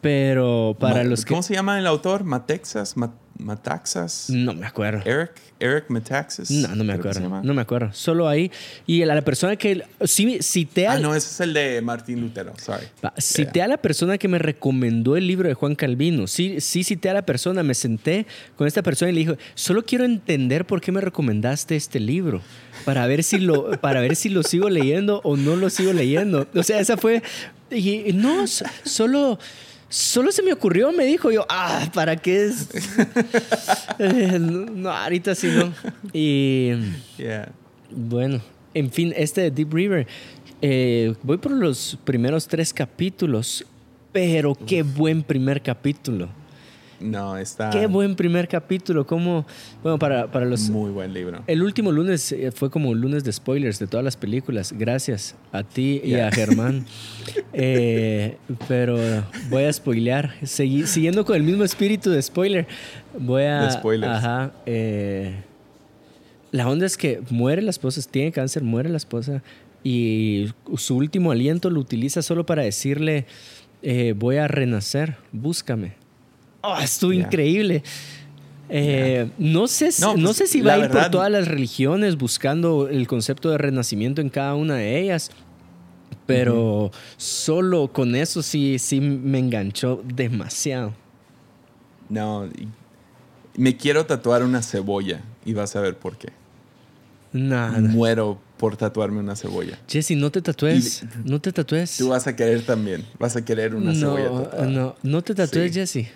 Pero para Ma- los que... ¿Cómo se llama el autor? Matexas, Ma- Mataxas, No me acuerdo. Eric, Eric Metaxas. No, no me acuerdo. No me acuerdo. Solo ahí. Y a la persona que. Sí, cité a, Ah, no, ese es el de Martín Lutero, sorry. va, cité a la persona que me recomendó el libro de Juan Calvino. Sí, sí cité a la persona. Me senté con esta persona y le dije: Solo quiero entender por qué me recomendaste este libro. Para ver si lo, para ver si lo sigo leyendo o no lo sigo leyendo. O sea, esa fue. Y no, so- solo. Solo se me ocurrió, me dijo yo, ah, ¿para qué es? Eh, no, no, ahorita sí no. Y Yeah. bueno, en fin, este de Deep River, eh, voy por los primeros tres capítulos, pero qué buen primer capítulo. No, está Qué buen primer capítulo. Como, bueno, para, para los... muy buen libro. El último lunes eh, fue como un lunes de spoilers de todas las películas. Gracias a ti y a Germán. Eh, pero voy a spoilear. Segui- siguiendo con el mismo espíritu de spoiler, voy a. De spoilers. Ajá. eh, la onda es que muere la esposa, tiene cáncer, muere la esposa. Y su último aliento lo utiliza solo para decirle: eh, Voy a renacer, búscame. Oh, estuvo Yeah. increíble. Eh, no, sé, si- No, no pues, sé si va a ir por todas las religiones buscando el concepto de renacimiento en cada una de ellas, pero solo con eso sí, sí me enganchó demasiado. No, me quiero tatuar una cebolla y vas a ver por qué. Nada. Muero por tatuarme una cebolla. Jesse, no te tatúes. No te tatúes. Tú vas a querer también. Vas a querer una cebolla no, tatuada. no, no te tatúes, Sí. Jesse.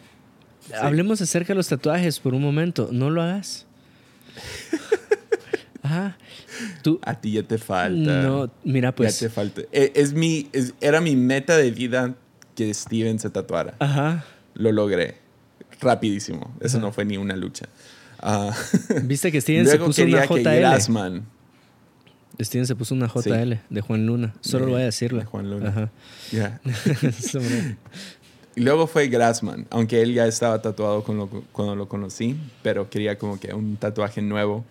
Hablemos acerca de los tatuajes por un momento. No lo hagas. Ajá. Tú, A ti ya te falta. no, mira, pues. ya te falta. E- Es, mi, es- era mi meta de vida que Steven se tatuara. Ajá. Lo logré. Rapidísimo. Eso no fue ni una lucha. Ah, Viste que Steven se puso una JL. Grassman. Steven se puso una JL de Juan Luna. Solo De- voy a decirlo. de Juan Luna. Ajá. Ya. Y luego fue Grassman, aunque él ya estaba tatuado lo- cuando lo conocí, pero quería como que un tatuaje nuevo.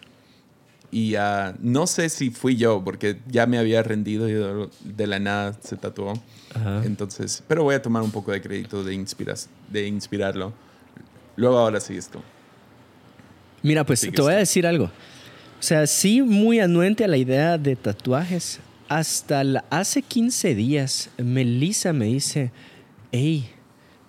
Y ah, no sé si fui yo, porque ya me había rendido y de, de la nada se tatuó. Ajá. Entonces, pero voy a tomar un poco de crédito de, inspiras, de inspirarlo. Luego ahora sí esto. Mira, pues te voy a decir algo. O sea, sí, muy anuente a la idea de tatuajes. Hasta la- hace 15 días, Melissa me dice: Hey,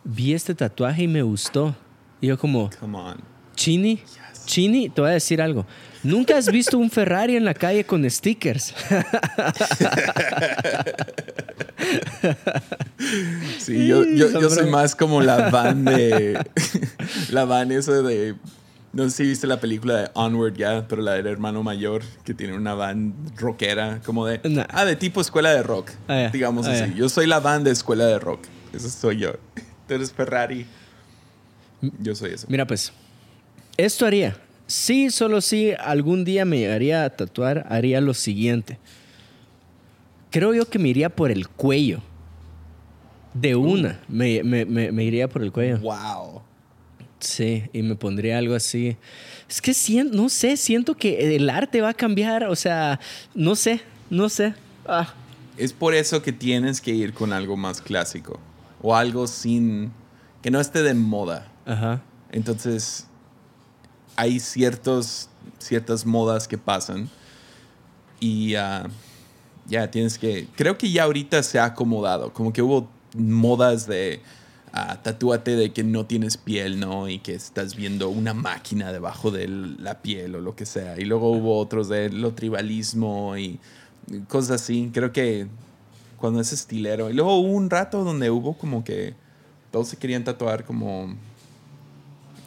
vi este tatuaje y me gustó. Y yo, como, Come on. Chini, Chini, te voy a decir algo. Nunca has visto un Ferrari en la calle con stickers. Sí, yo, yo, yo soy más como la van de. la van esa de. No sé si viste la película de Onward ya, pero la del hermano mayor, que tiene una van rockera, como de. Nah. Ah, de tipo escuela de rock. Ah. Digamos Ah, así. Yo soy la van de escuela de rock. Eso soy yo. Tú eres Ferrari. Yo soy eso. Mira, pues, esto haría. Sí, solo si algún día me llegaría a tatuar, haría lo siguiente. Creo yo que me iría por el cuello. De una, me, me- me- me iría por el cuello. Wow. Sí, y me pondría algo así. Es que sien- no sé, siento que el arte va a cambiar, o sea, no sé, no sé. Ah, Es por eso que tienes que ir con algo más clásico. O algo sin. que no esté de moda. ajá. Entonces, hay ciertos, ciertas modas que pasan y ah, ya tienes que... Creo que ya ahorita se ha acomodado, como que hubo modas de ah, tatúate de que no tienes piel, ¿no? Y que estás viendo una máquina debajo de la piel o lo que sea. Y luego hubo otros de lo tribalismo y cosas así. Creo que cuando es estilero. Y luego hubo un rato donde hubo como que todos se querían tatuar como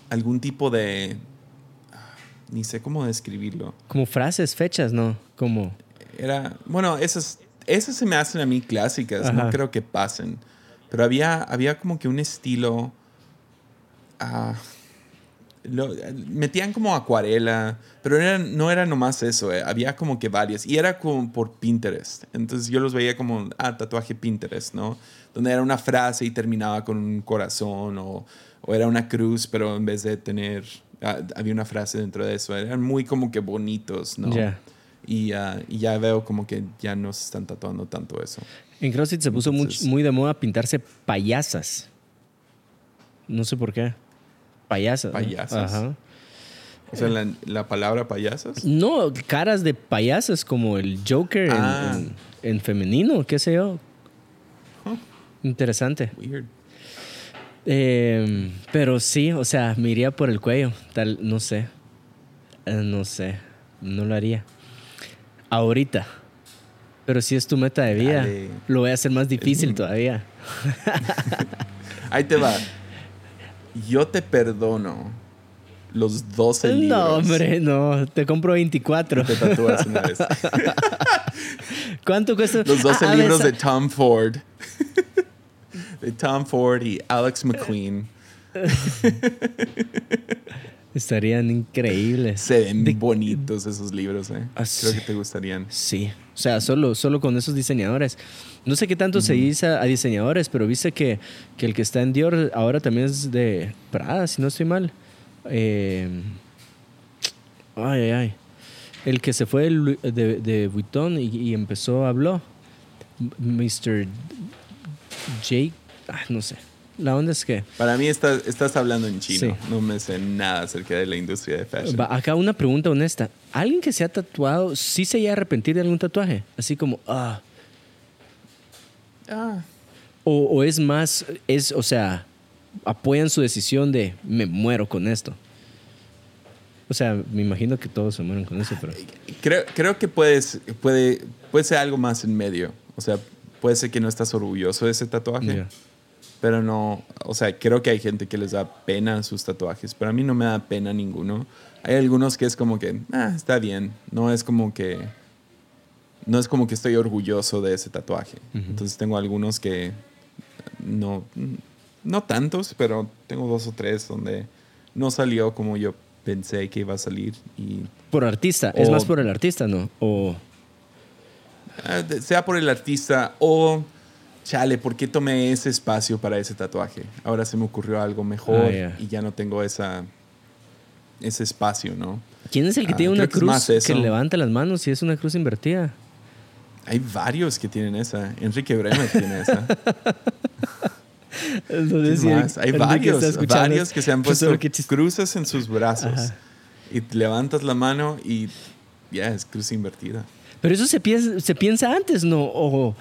algún tipo de ni sé cómo describirlo. Como frases, fechas, ¿no? Como... Era, bueno, esas, esas se me hacen a mí clásicas, no Ajá. creo que pasen. Pero había, había como que un estilo... ah, lo- metían como acuarela, pero era- no era nomás eso, eh, había como que varias. Y era como por Pinterest. Entonces yo los veía como, ah, tatuaje Pinterest, ¿no? Donde era una frase y terminaba con un corazón o, o era una cruz, pero en vez de tener, ah, había una frase dentro de eso. Eran muy como que bonitos, ¿no? Ya. Y, ah, y ya veo como que ya no se están tatuando tanto eso. En CrossFit se puso muy, Entonces- muy de moda pintarse payasas. No sé por qué. Payasas. Payasas. Ajá. O sea, la, la palabra payasas. No, caras de payasas como el Joker en, Ah. en- en femenino, qué sé yo. Huh. Interesante. Weird. Eh, pero sí, o sea, me iría por el cuello. Tal, no sé. Eh, no sé. No lo haría. Ahorita. Pero si es tu meta de vida, Dale. lo voy a hacer más difícil todavía. Ahí te va. Yo te perdono los 12 libros. No, hombre, no. Te compro 24. Te tatúas una vez. ¿Cuánto cuesta? Los 12 Ah, ah, libros de Tom Ford. De Tom Ford y Alex McQueen. Estarían increíbles. Se ven De- bonitos esos libros, eh. Ah, Creo que te gustarían. Sí, o sea, solo, solo con esos diseñadores. No sé qué tanto se dice a diseñadores, pero viste que, que el que está en Dior ahora también es de Prada, si no estoy mal. Eh, ay, ay, ay. El que se fue de, de, de Vuitton y, y empezó, habló. Mr. Jake, ah, no sé. La onda es que... Para mí estás, estás hablando en chino. Sí. No me sé nada acerca de la industria de fashion. Va, acá una pregunta honesta. ¿Alguien que se ha tatuado, sí se haya arrepentir de algún tatuaje? Así como, ah, Ah, O, o es más, es, o sea, apoyan su decisión de me muero con esto. O sea, me imagino que todos se mueren con eso, pero. Creo, creo que puedes, puede, puede ser algo más en medio. O sea, puede ser que no estás orgulloso de ese tatuaje. Pero no, o sea, creo que hay gente que les da pena sus tatuajes, pero a mí no me da pena ninguno. Hay algunos que es como que, ah, está bien. No es como que, no es como que estoy orgulloso de ese tatuaje. Entonces tengo algunos que no, no tantos, pero tengo dos o tres donde no salió como yo pensé que iba a salir y Por artista, es más por el artista, ¿no? O. Ah, sea por el artista o chale, ¿por qué tomé ese espacio para ese tatuaje? Ahora se me ocurrió algo mejor Ah, y ya no tengo esa ese espacio, ¿no? ¿Quién es el que Ah, tiene una que cruz que eso. levanta las manos y es una cruz invertida? Hay varios que tienen esa. Enrique Bremer tiene esa. Entonces, ¿Quién más? Hay varios, varios que se han Pues, puesto cruces en sus brazos Ajá. y levantas la mano y ya es cruz invertida. Pero eso se piensa, se piensa antes, ¿no? O,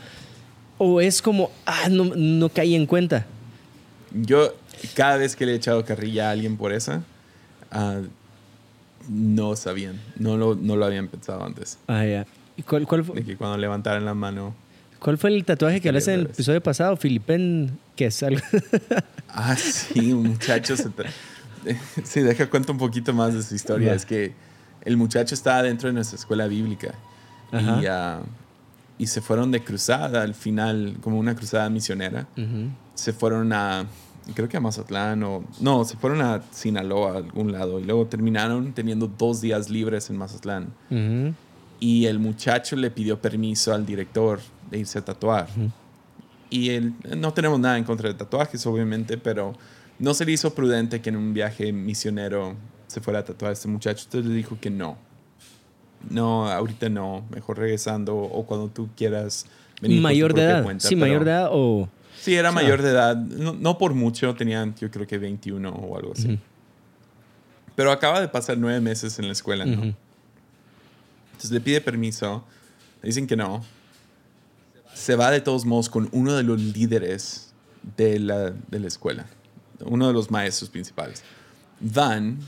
o es como, ah, no, no caí en cuenta. Yo, cada vez que le he echado carrilla a alguien por esa, ah, no sabían, no lo, no lo habían pensado antes. Ah, ya. ¿Y cuál, cuál, fue- De que cuando levantaran la mano. cuál fue el tatuaje que hablaste en el episodio pasado? Filipen, que es algo. Ah, sí, un muchacho se. Sí, deja cuento un poquito más de su historia. Es que el muchacho estaba dentro de nuestra escuela bíblica Ajá. y, ah, y se fueron de cruzada al final, como una cruzada misionera. Ujú. Se fueron a, creo que a Mazatlán o. No, se fueron a Sinaloa, a algún lado. Y luego terminaron teniendo dos días libres en Mazatlán. Ujú. Y el muchacho le pidió permiso al director de irse a tatuar. Y él, no tenemos nada en contra de tatuajes, obviamente, pero no se le hizo prudente que en un viaje misionero se fuera a tatuar a este muchacho. Entonces le dijo que no. No, ahorita no. Mejor regresando o cuando tú quieras venir. por tu Mayor de edad. cuenta, sí, pero- mayor de edad o. Sí, era O sea- mayor de edad. No, no por mucho, tenían yo creo que 21 o algo así. Ujú. Pero acaba de pasar nueve meses en la escuela, ¿no? Ujú. Entonces le pide permiso, le dicen que no. Se va de todos modos con uno de los líderes de la, de la escuela, uno de los maestros principales. Van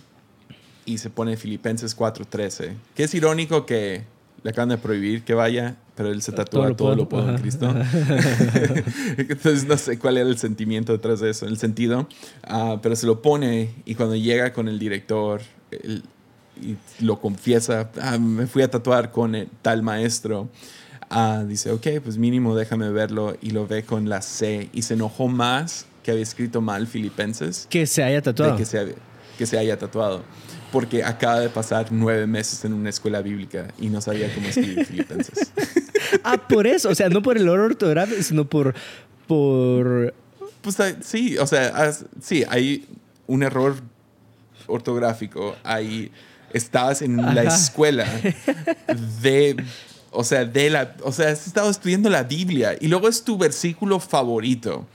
y se pone Filipenses 4:13, que es irónico que le acaban de prohibir que vaya, pero él se tatúa todo lo puedo en. Cristo. Entonces no sé cuál era el sentimiento detrás de eso, el sentido, Ah, pero se lo pone y cuando llega con el director, él- y lo confiesa, "Ah, me fui a tatuar con el tal maestro. Ah, dice, ok, pues mínimo déjame verlo y lo ve con la C y se enojó más que había escrito mal Filipenses Que se haya tatuado. que se, que se haya tatuado. Porque acaba de pasar nueve meses en una escuela bíblica y no sabía cómo escribir Filipenses. Ah, por eso. O sea, no por el error ortográfico, sino por. por Pues ah, sí, o sea, sí, hay un error ortográfico. Ahí estabas en la Ajá. escuela de, o sea, de la, o sea, has estado estudiando la Biblia y luego es tu versículo favorito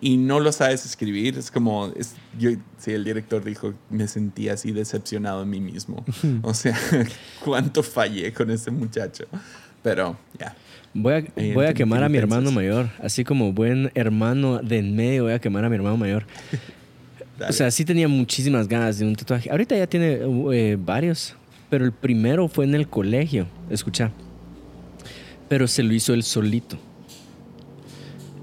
y no lo sabes escribir. Es como, es, yo, sí, el director dijo, me sentí así decepcionado en mí mismo. O sea, cuánto fallé con ese muchacho. Pero, ya. voy a, Ahí voy a quemar a mi hermano mayor. Así como buen hermano de en medio, voy a quemar a mi hermano mayor. O sea, sí tenía muchísimas ganas de un tatuaje. Ahorita ya tiene eh, varios. Pero el primero fue en el colegio. Escucha. Pero se lo hizo él solito.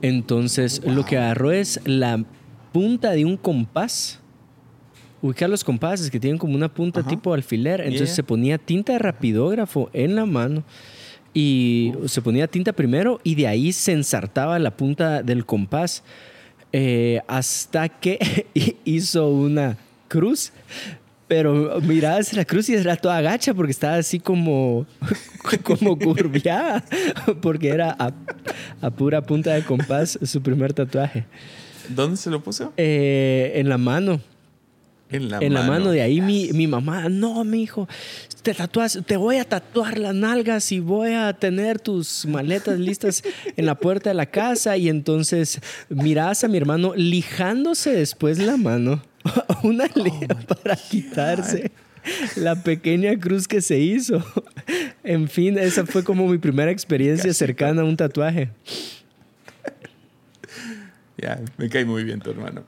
Entonces, lo que agarró es la punta de un compás. Ubicar los compases que tienen como una punta Ajá. tipo alfiler. Entonces Yeah. se ponía tinta de rapidógrafo en la mano. Y se ponía tinta primero y de ahí se ensartaba la punta del compás. eh, hasta que hizo una cruz. Pero mirabas la cruz y era toda gacha porque estaba así como, como curviada. Porque era a, a pura punta de compás su primer tatuaje. ¿Dónde se lo puso? Eh, en la mano. En la en mano. la mano de ahí mi, mi mamá, no, mi hijo, te tatuas, te voy a tatuar las nalgas y voy a tener tus maletas listas en la puerta de la casa. Y entonces mirabas a mi hermano lijándose después la mano, una lija para quitarse la pequeña cruz que se hizo. En fin, esa fue como mi primera experiencia cercana a un tatuaje. Ya, me cae muy bien tu hermano.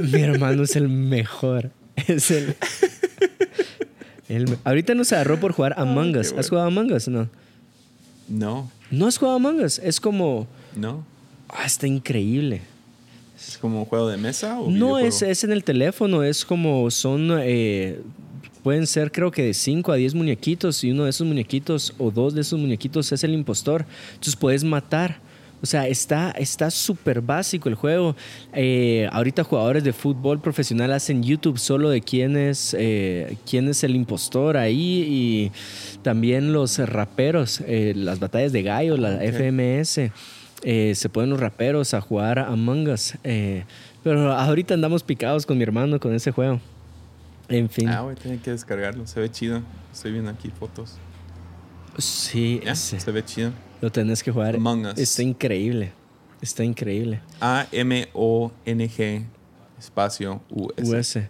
Mi hermano es el mejor. Es el. el Ahorita nos agarró por jugar Among Us. ¿Has jugado Among Us? No. No, No has jugado Among Us. Es como. no. Ah, está increíble. ¿Es como un juego de mesa o No, es, es en el teléfono. Es como. Son. eh, pueden ser, creo que de 5 a 10 muñequitos. Y uno de esos muñequitos o dos de esos muñequitos es el impostor. Entonces puedes matar. O sea, está está súper básico el juego. Eh, ahorita jugadores de fútbol profesional hacen YouTube solo de quién es, eh, quién es el impostor ahí. Y también los raperos, eh, las batallas de gallo, la. FMS. Eh, se ponen los raperos a jugar a Among Us. eh, pero ahorita andamos picados con mi hermano con ese juego. En fin. Ah, güey, tiene que descargarlo. Se ve chido. Estoy viendo aquí fotos. sí, ese, se ve chido. lo tenés que jugar. Among Us. Está increíble. Está increíble. A-M-O-N-G espacio U-S. US.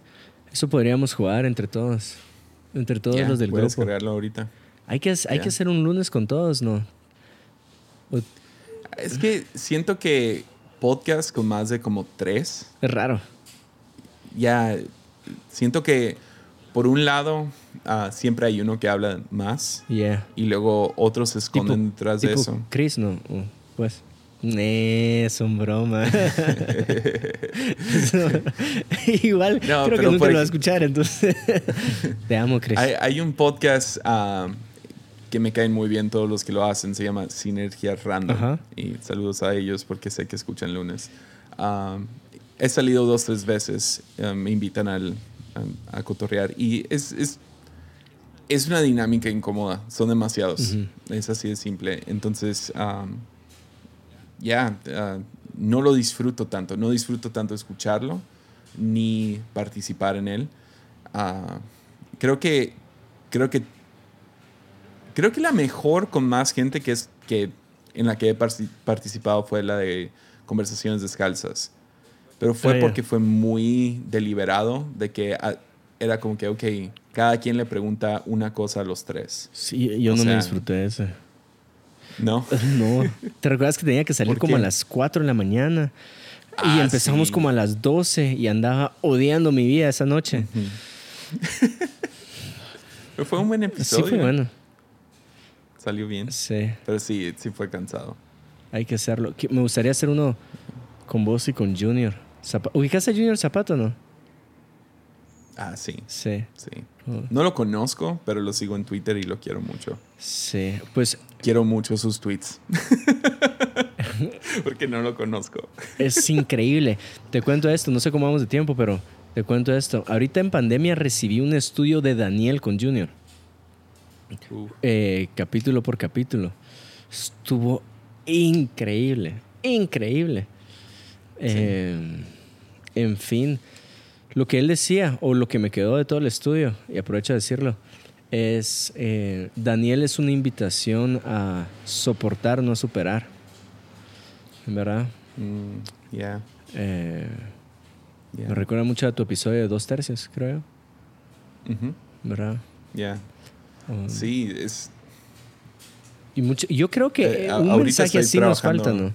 Eso podríamos jugar entre todos. Entre todos los del voy a grupo. descargarlo ahorita. Hay que, hay que hacer un lunes con todos, ¿no? O- Es que siento que podcast con más de como tres, Es raro. ya siento que por un lado ah, siempre hay uno que habla más Yeah. y luego otros se Tipo- esconden detrás de eso. Chris, ¿no? Pues. Nee, son broma. Igual, No, creo que nunca lo va a escuchar, entonces. Te amo, Chris. Hay, hay un podcast ah, que me caen muy bien todos los que lo hacen, se llama Sinergia Random. Ajá. Y saludos a ellos porque sé que escuchan lunes. Ah, he salido dos, tres veces, ah, me invitan al, a, a cotorrear y es, es, es una dinámica incómoda, son demasiados, Ujú. es así de simple. Entonces, ya, ah, no lo disfruto tanto, no disfruto tanto escucharlo ni participar en él. Ah, creo que creo que creo que la mejor con más gente que es que en la que he participado fue la de conversaciones descalzas pero fue Ah, porque fue muy deliberado de que ah, era como que ok cada quien le pregunta una cosa a los tres Sí, yo o no me disfruté de ese. no No. ¿Te recuerdas que tenía que salir ¿Por como a las 4 de la mañana? Ah, y empezamos sí. como a las 12 y andaba odiando mi vida esa noche. Pero fue un buen Sí, episodio fue bueno. Salió bien Sí, pero sí sí fue cansado hay que hacerlo. Me gustaría hacer uno con vos y con Junior. Zapa- ¿Ubicas a Junior Zapato no? Ah, sí. Sí. Sí. No lo conozco, pero lo sigo en Twitter y lo quiero mucho. Sí. Pues Quiero mucho sus tweets. Porque no lo conozco. es increíble. Te cuento esto, no sé cómo vamos de tiempo, pero te cuento esto. Ahorita en pandemia recibí un estudio de Daniel con Junior. Eh, capítulo por capítulo. Estuvo increíble, increíble. Eh, en fin, lo que él decía, o lo que me quedó de todo el estudio, y aprovecho de decirlo, es, eh, Daniel es una invitación a soportar, no a superar. ¿Verdad? Mm, yeah, Eh, yeah. Me recuerda mucho a tu episodio de dos tercios, creo, ¿verdad? yeah. Um, Sí, es. Y mucho, yo creo que Eh, un mensaje así nos trabajando- falta, ¿no?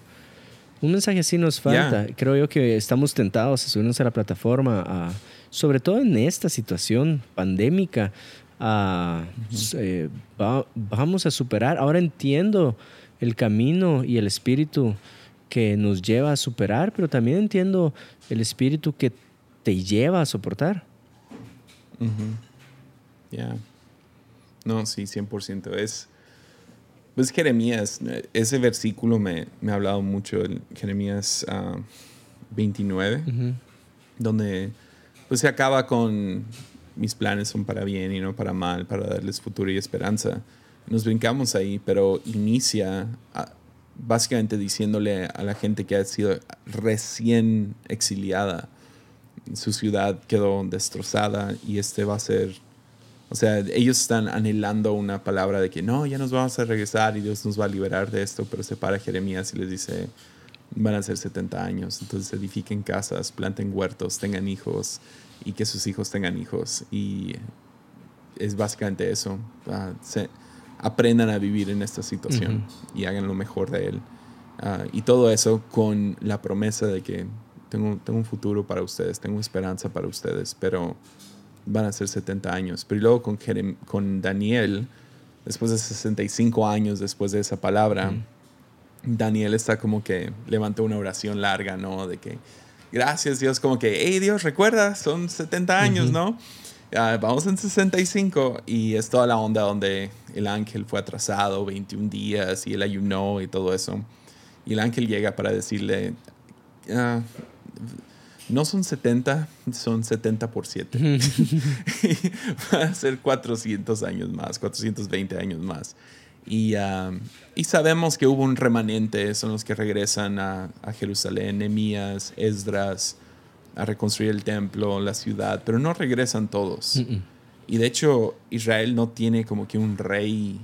Un mensaje así nos falta. Creo yo que estamos tentados a subirnos a la plataforma, a- sobre todo en esta situación pandémica, a, eh, va- vamos a superar. Ahora entiendo el camino y el espíritu que nos lleva a superar, pero también entiendo el espíritu que te lleva a soportar. Ujú. Yeah. No, sí, 100%. Es. Pues Jeremías, ese versículo me, me ha hablado mucho, el Jeremías ah, 29, Ujú. donde pues se acaba con mis planes son para bien y no para mal, para darles futuro y esperanza. Nos brincamos ahí, pero inicia ah, básicamente diciéndole a la gente que ha sido recién exiliada, su ciudad quedó destrozada y este va a ser, o sea, ellos están anhelando una palabra de que no, ya nos vamos a regresar y Dios nos va a liberar de esto, pero se para Jeremías y les dice, van a ser 70 años, entonces edifiquen casas, planten huertos, tengan hijos y que sus hijos tengan hijos y es básicamente eso, ah, se- aprendan a vivir en esta situación y hagan lo mejor de él. Ah, y todo eso con la promesa de que tengo, tengo un futuro para ustedes, tengo esperanza para ustedes, pero van a ser 70 años. Pero luego con, Jerem- con Daniel, después de 65 años después de esa palabra, Daniel está como que levanta una oración larga, ¿no? De que, gracias Dios, como que, hey Dios, recuerda, son 70 años, ¿no? Ah, vamos en 65 y es toda la onda donde el ángel fue atrasado 21 días y él ayunó y todo eso. Y el ángel llega para decirle, ah, no son 70, son 70 por 7. Va a ser 400 años más, 420 años más. Y, ah, y sabemos que hubo un remanente, son los que regresan a, a Jerusalén, Nemías, Esdras, a reconstruir el templo, la ciudad, pero no regresan todos. Y de hecho, Israel no tiene como que un rey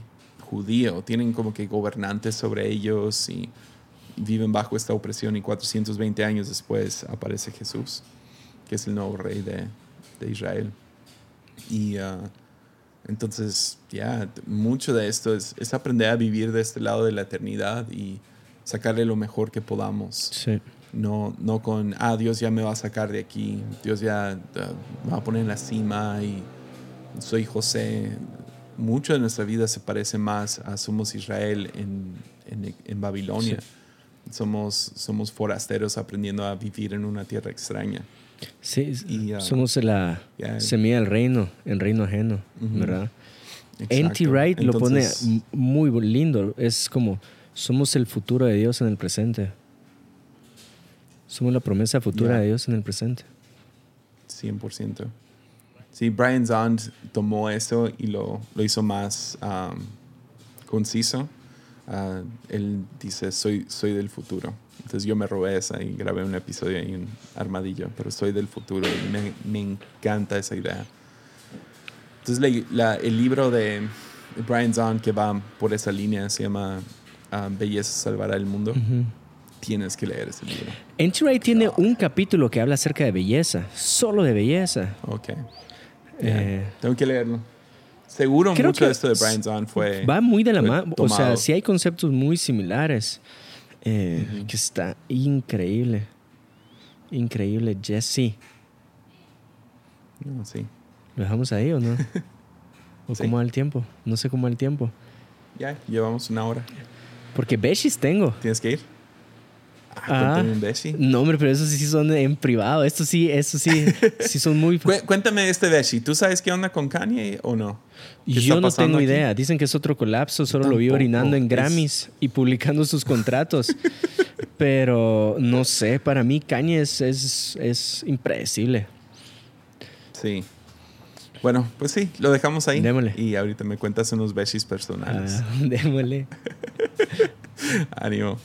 judío, tienen como que gobernantes sobre ellos y viven bajo esta opresión y 420 años después aparece Jesús, que es el nuevo rey de, de Israel. Y ah, entonces, ya, mucho de esto es, es aprender a vivir de este lado de la eternidad y sacarle lo mejor que podamos. Sí. No, no con, ah, Dios ya me va a sacar de aquí, Dios ya ah, me va a poner en la cima y soy José. Mucho de nuestra vida se parece más a somos Israel en, en, en Babilonia. Somos, somos forasteros aprendiendo a vivir en una tierra extraña. Sí, Y, ah, somos la semilla del reino, en reino ajeno. ¿verdad? N.T. Wright lo pone muy lindo. Es como, somos el futuro de Dios en el presente. Somos la promesa futura de Dios en el presente. 100%. Sí, Brian Zond tomó eso y lo, lo hizo más um, conciso. Ah, él dice, soy, soy del futuro. Entonces yo me robé esa y grabé un episodio ahí en Armadillo, pero soy del futuro y me, me encanta esa idea. Entonces le- la- el libro de Brian Zond que va por esa línea se llama ah, Belleza salvará el mundo. Tienes que leer ese libro. N.T. Wright tiene un capítulo que habla acerca de belleza, solo de belleza. Ok. Eh, Tengo que leerlo. Seguro Creo mucho de esto de Brian Zahn fue... Va muy de la mano. O sea, sí hay conceptos muy similares. eh, Que está increíble. Increíble. Jesse. No, sí. ¿Lo dejamos ahí o no? ¿O Sí. cómo va el tiempo? No sé cómo va el tiempo. Ya, llevamos una hora. Porque Beshis tengo. ¿Tienes que ir? Ah, cuéntame un. No, hombre, pero esos sí son en privado. Estos sí, estos sí, sí son muy... Cué- Cuéntame este beshi. ¿Tú sabes qué onda con Kanye o no? ¿Qué está Yo no tengo aquí? idea. Dicen que es otro colapso. Solo lo vi orinando en Es- Grammys y publicando sus contratos. Pero no sé, para mí Kanye es, es, es impredecible. Sí. Bueno, pues sí, lo dejamos ahí. Démosle. Y ahorita me cuentas unos beshis personales. Ah, démosle. Ánimo.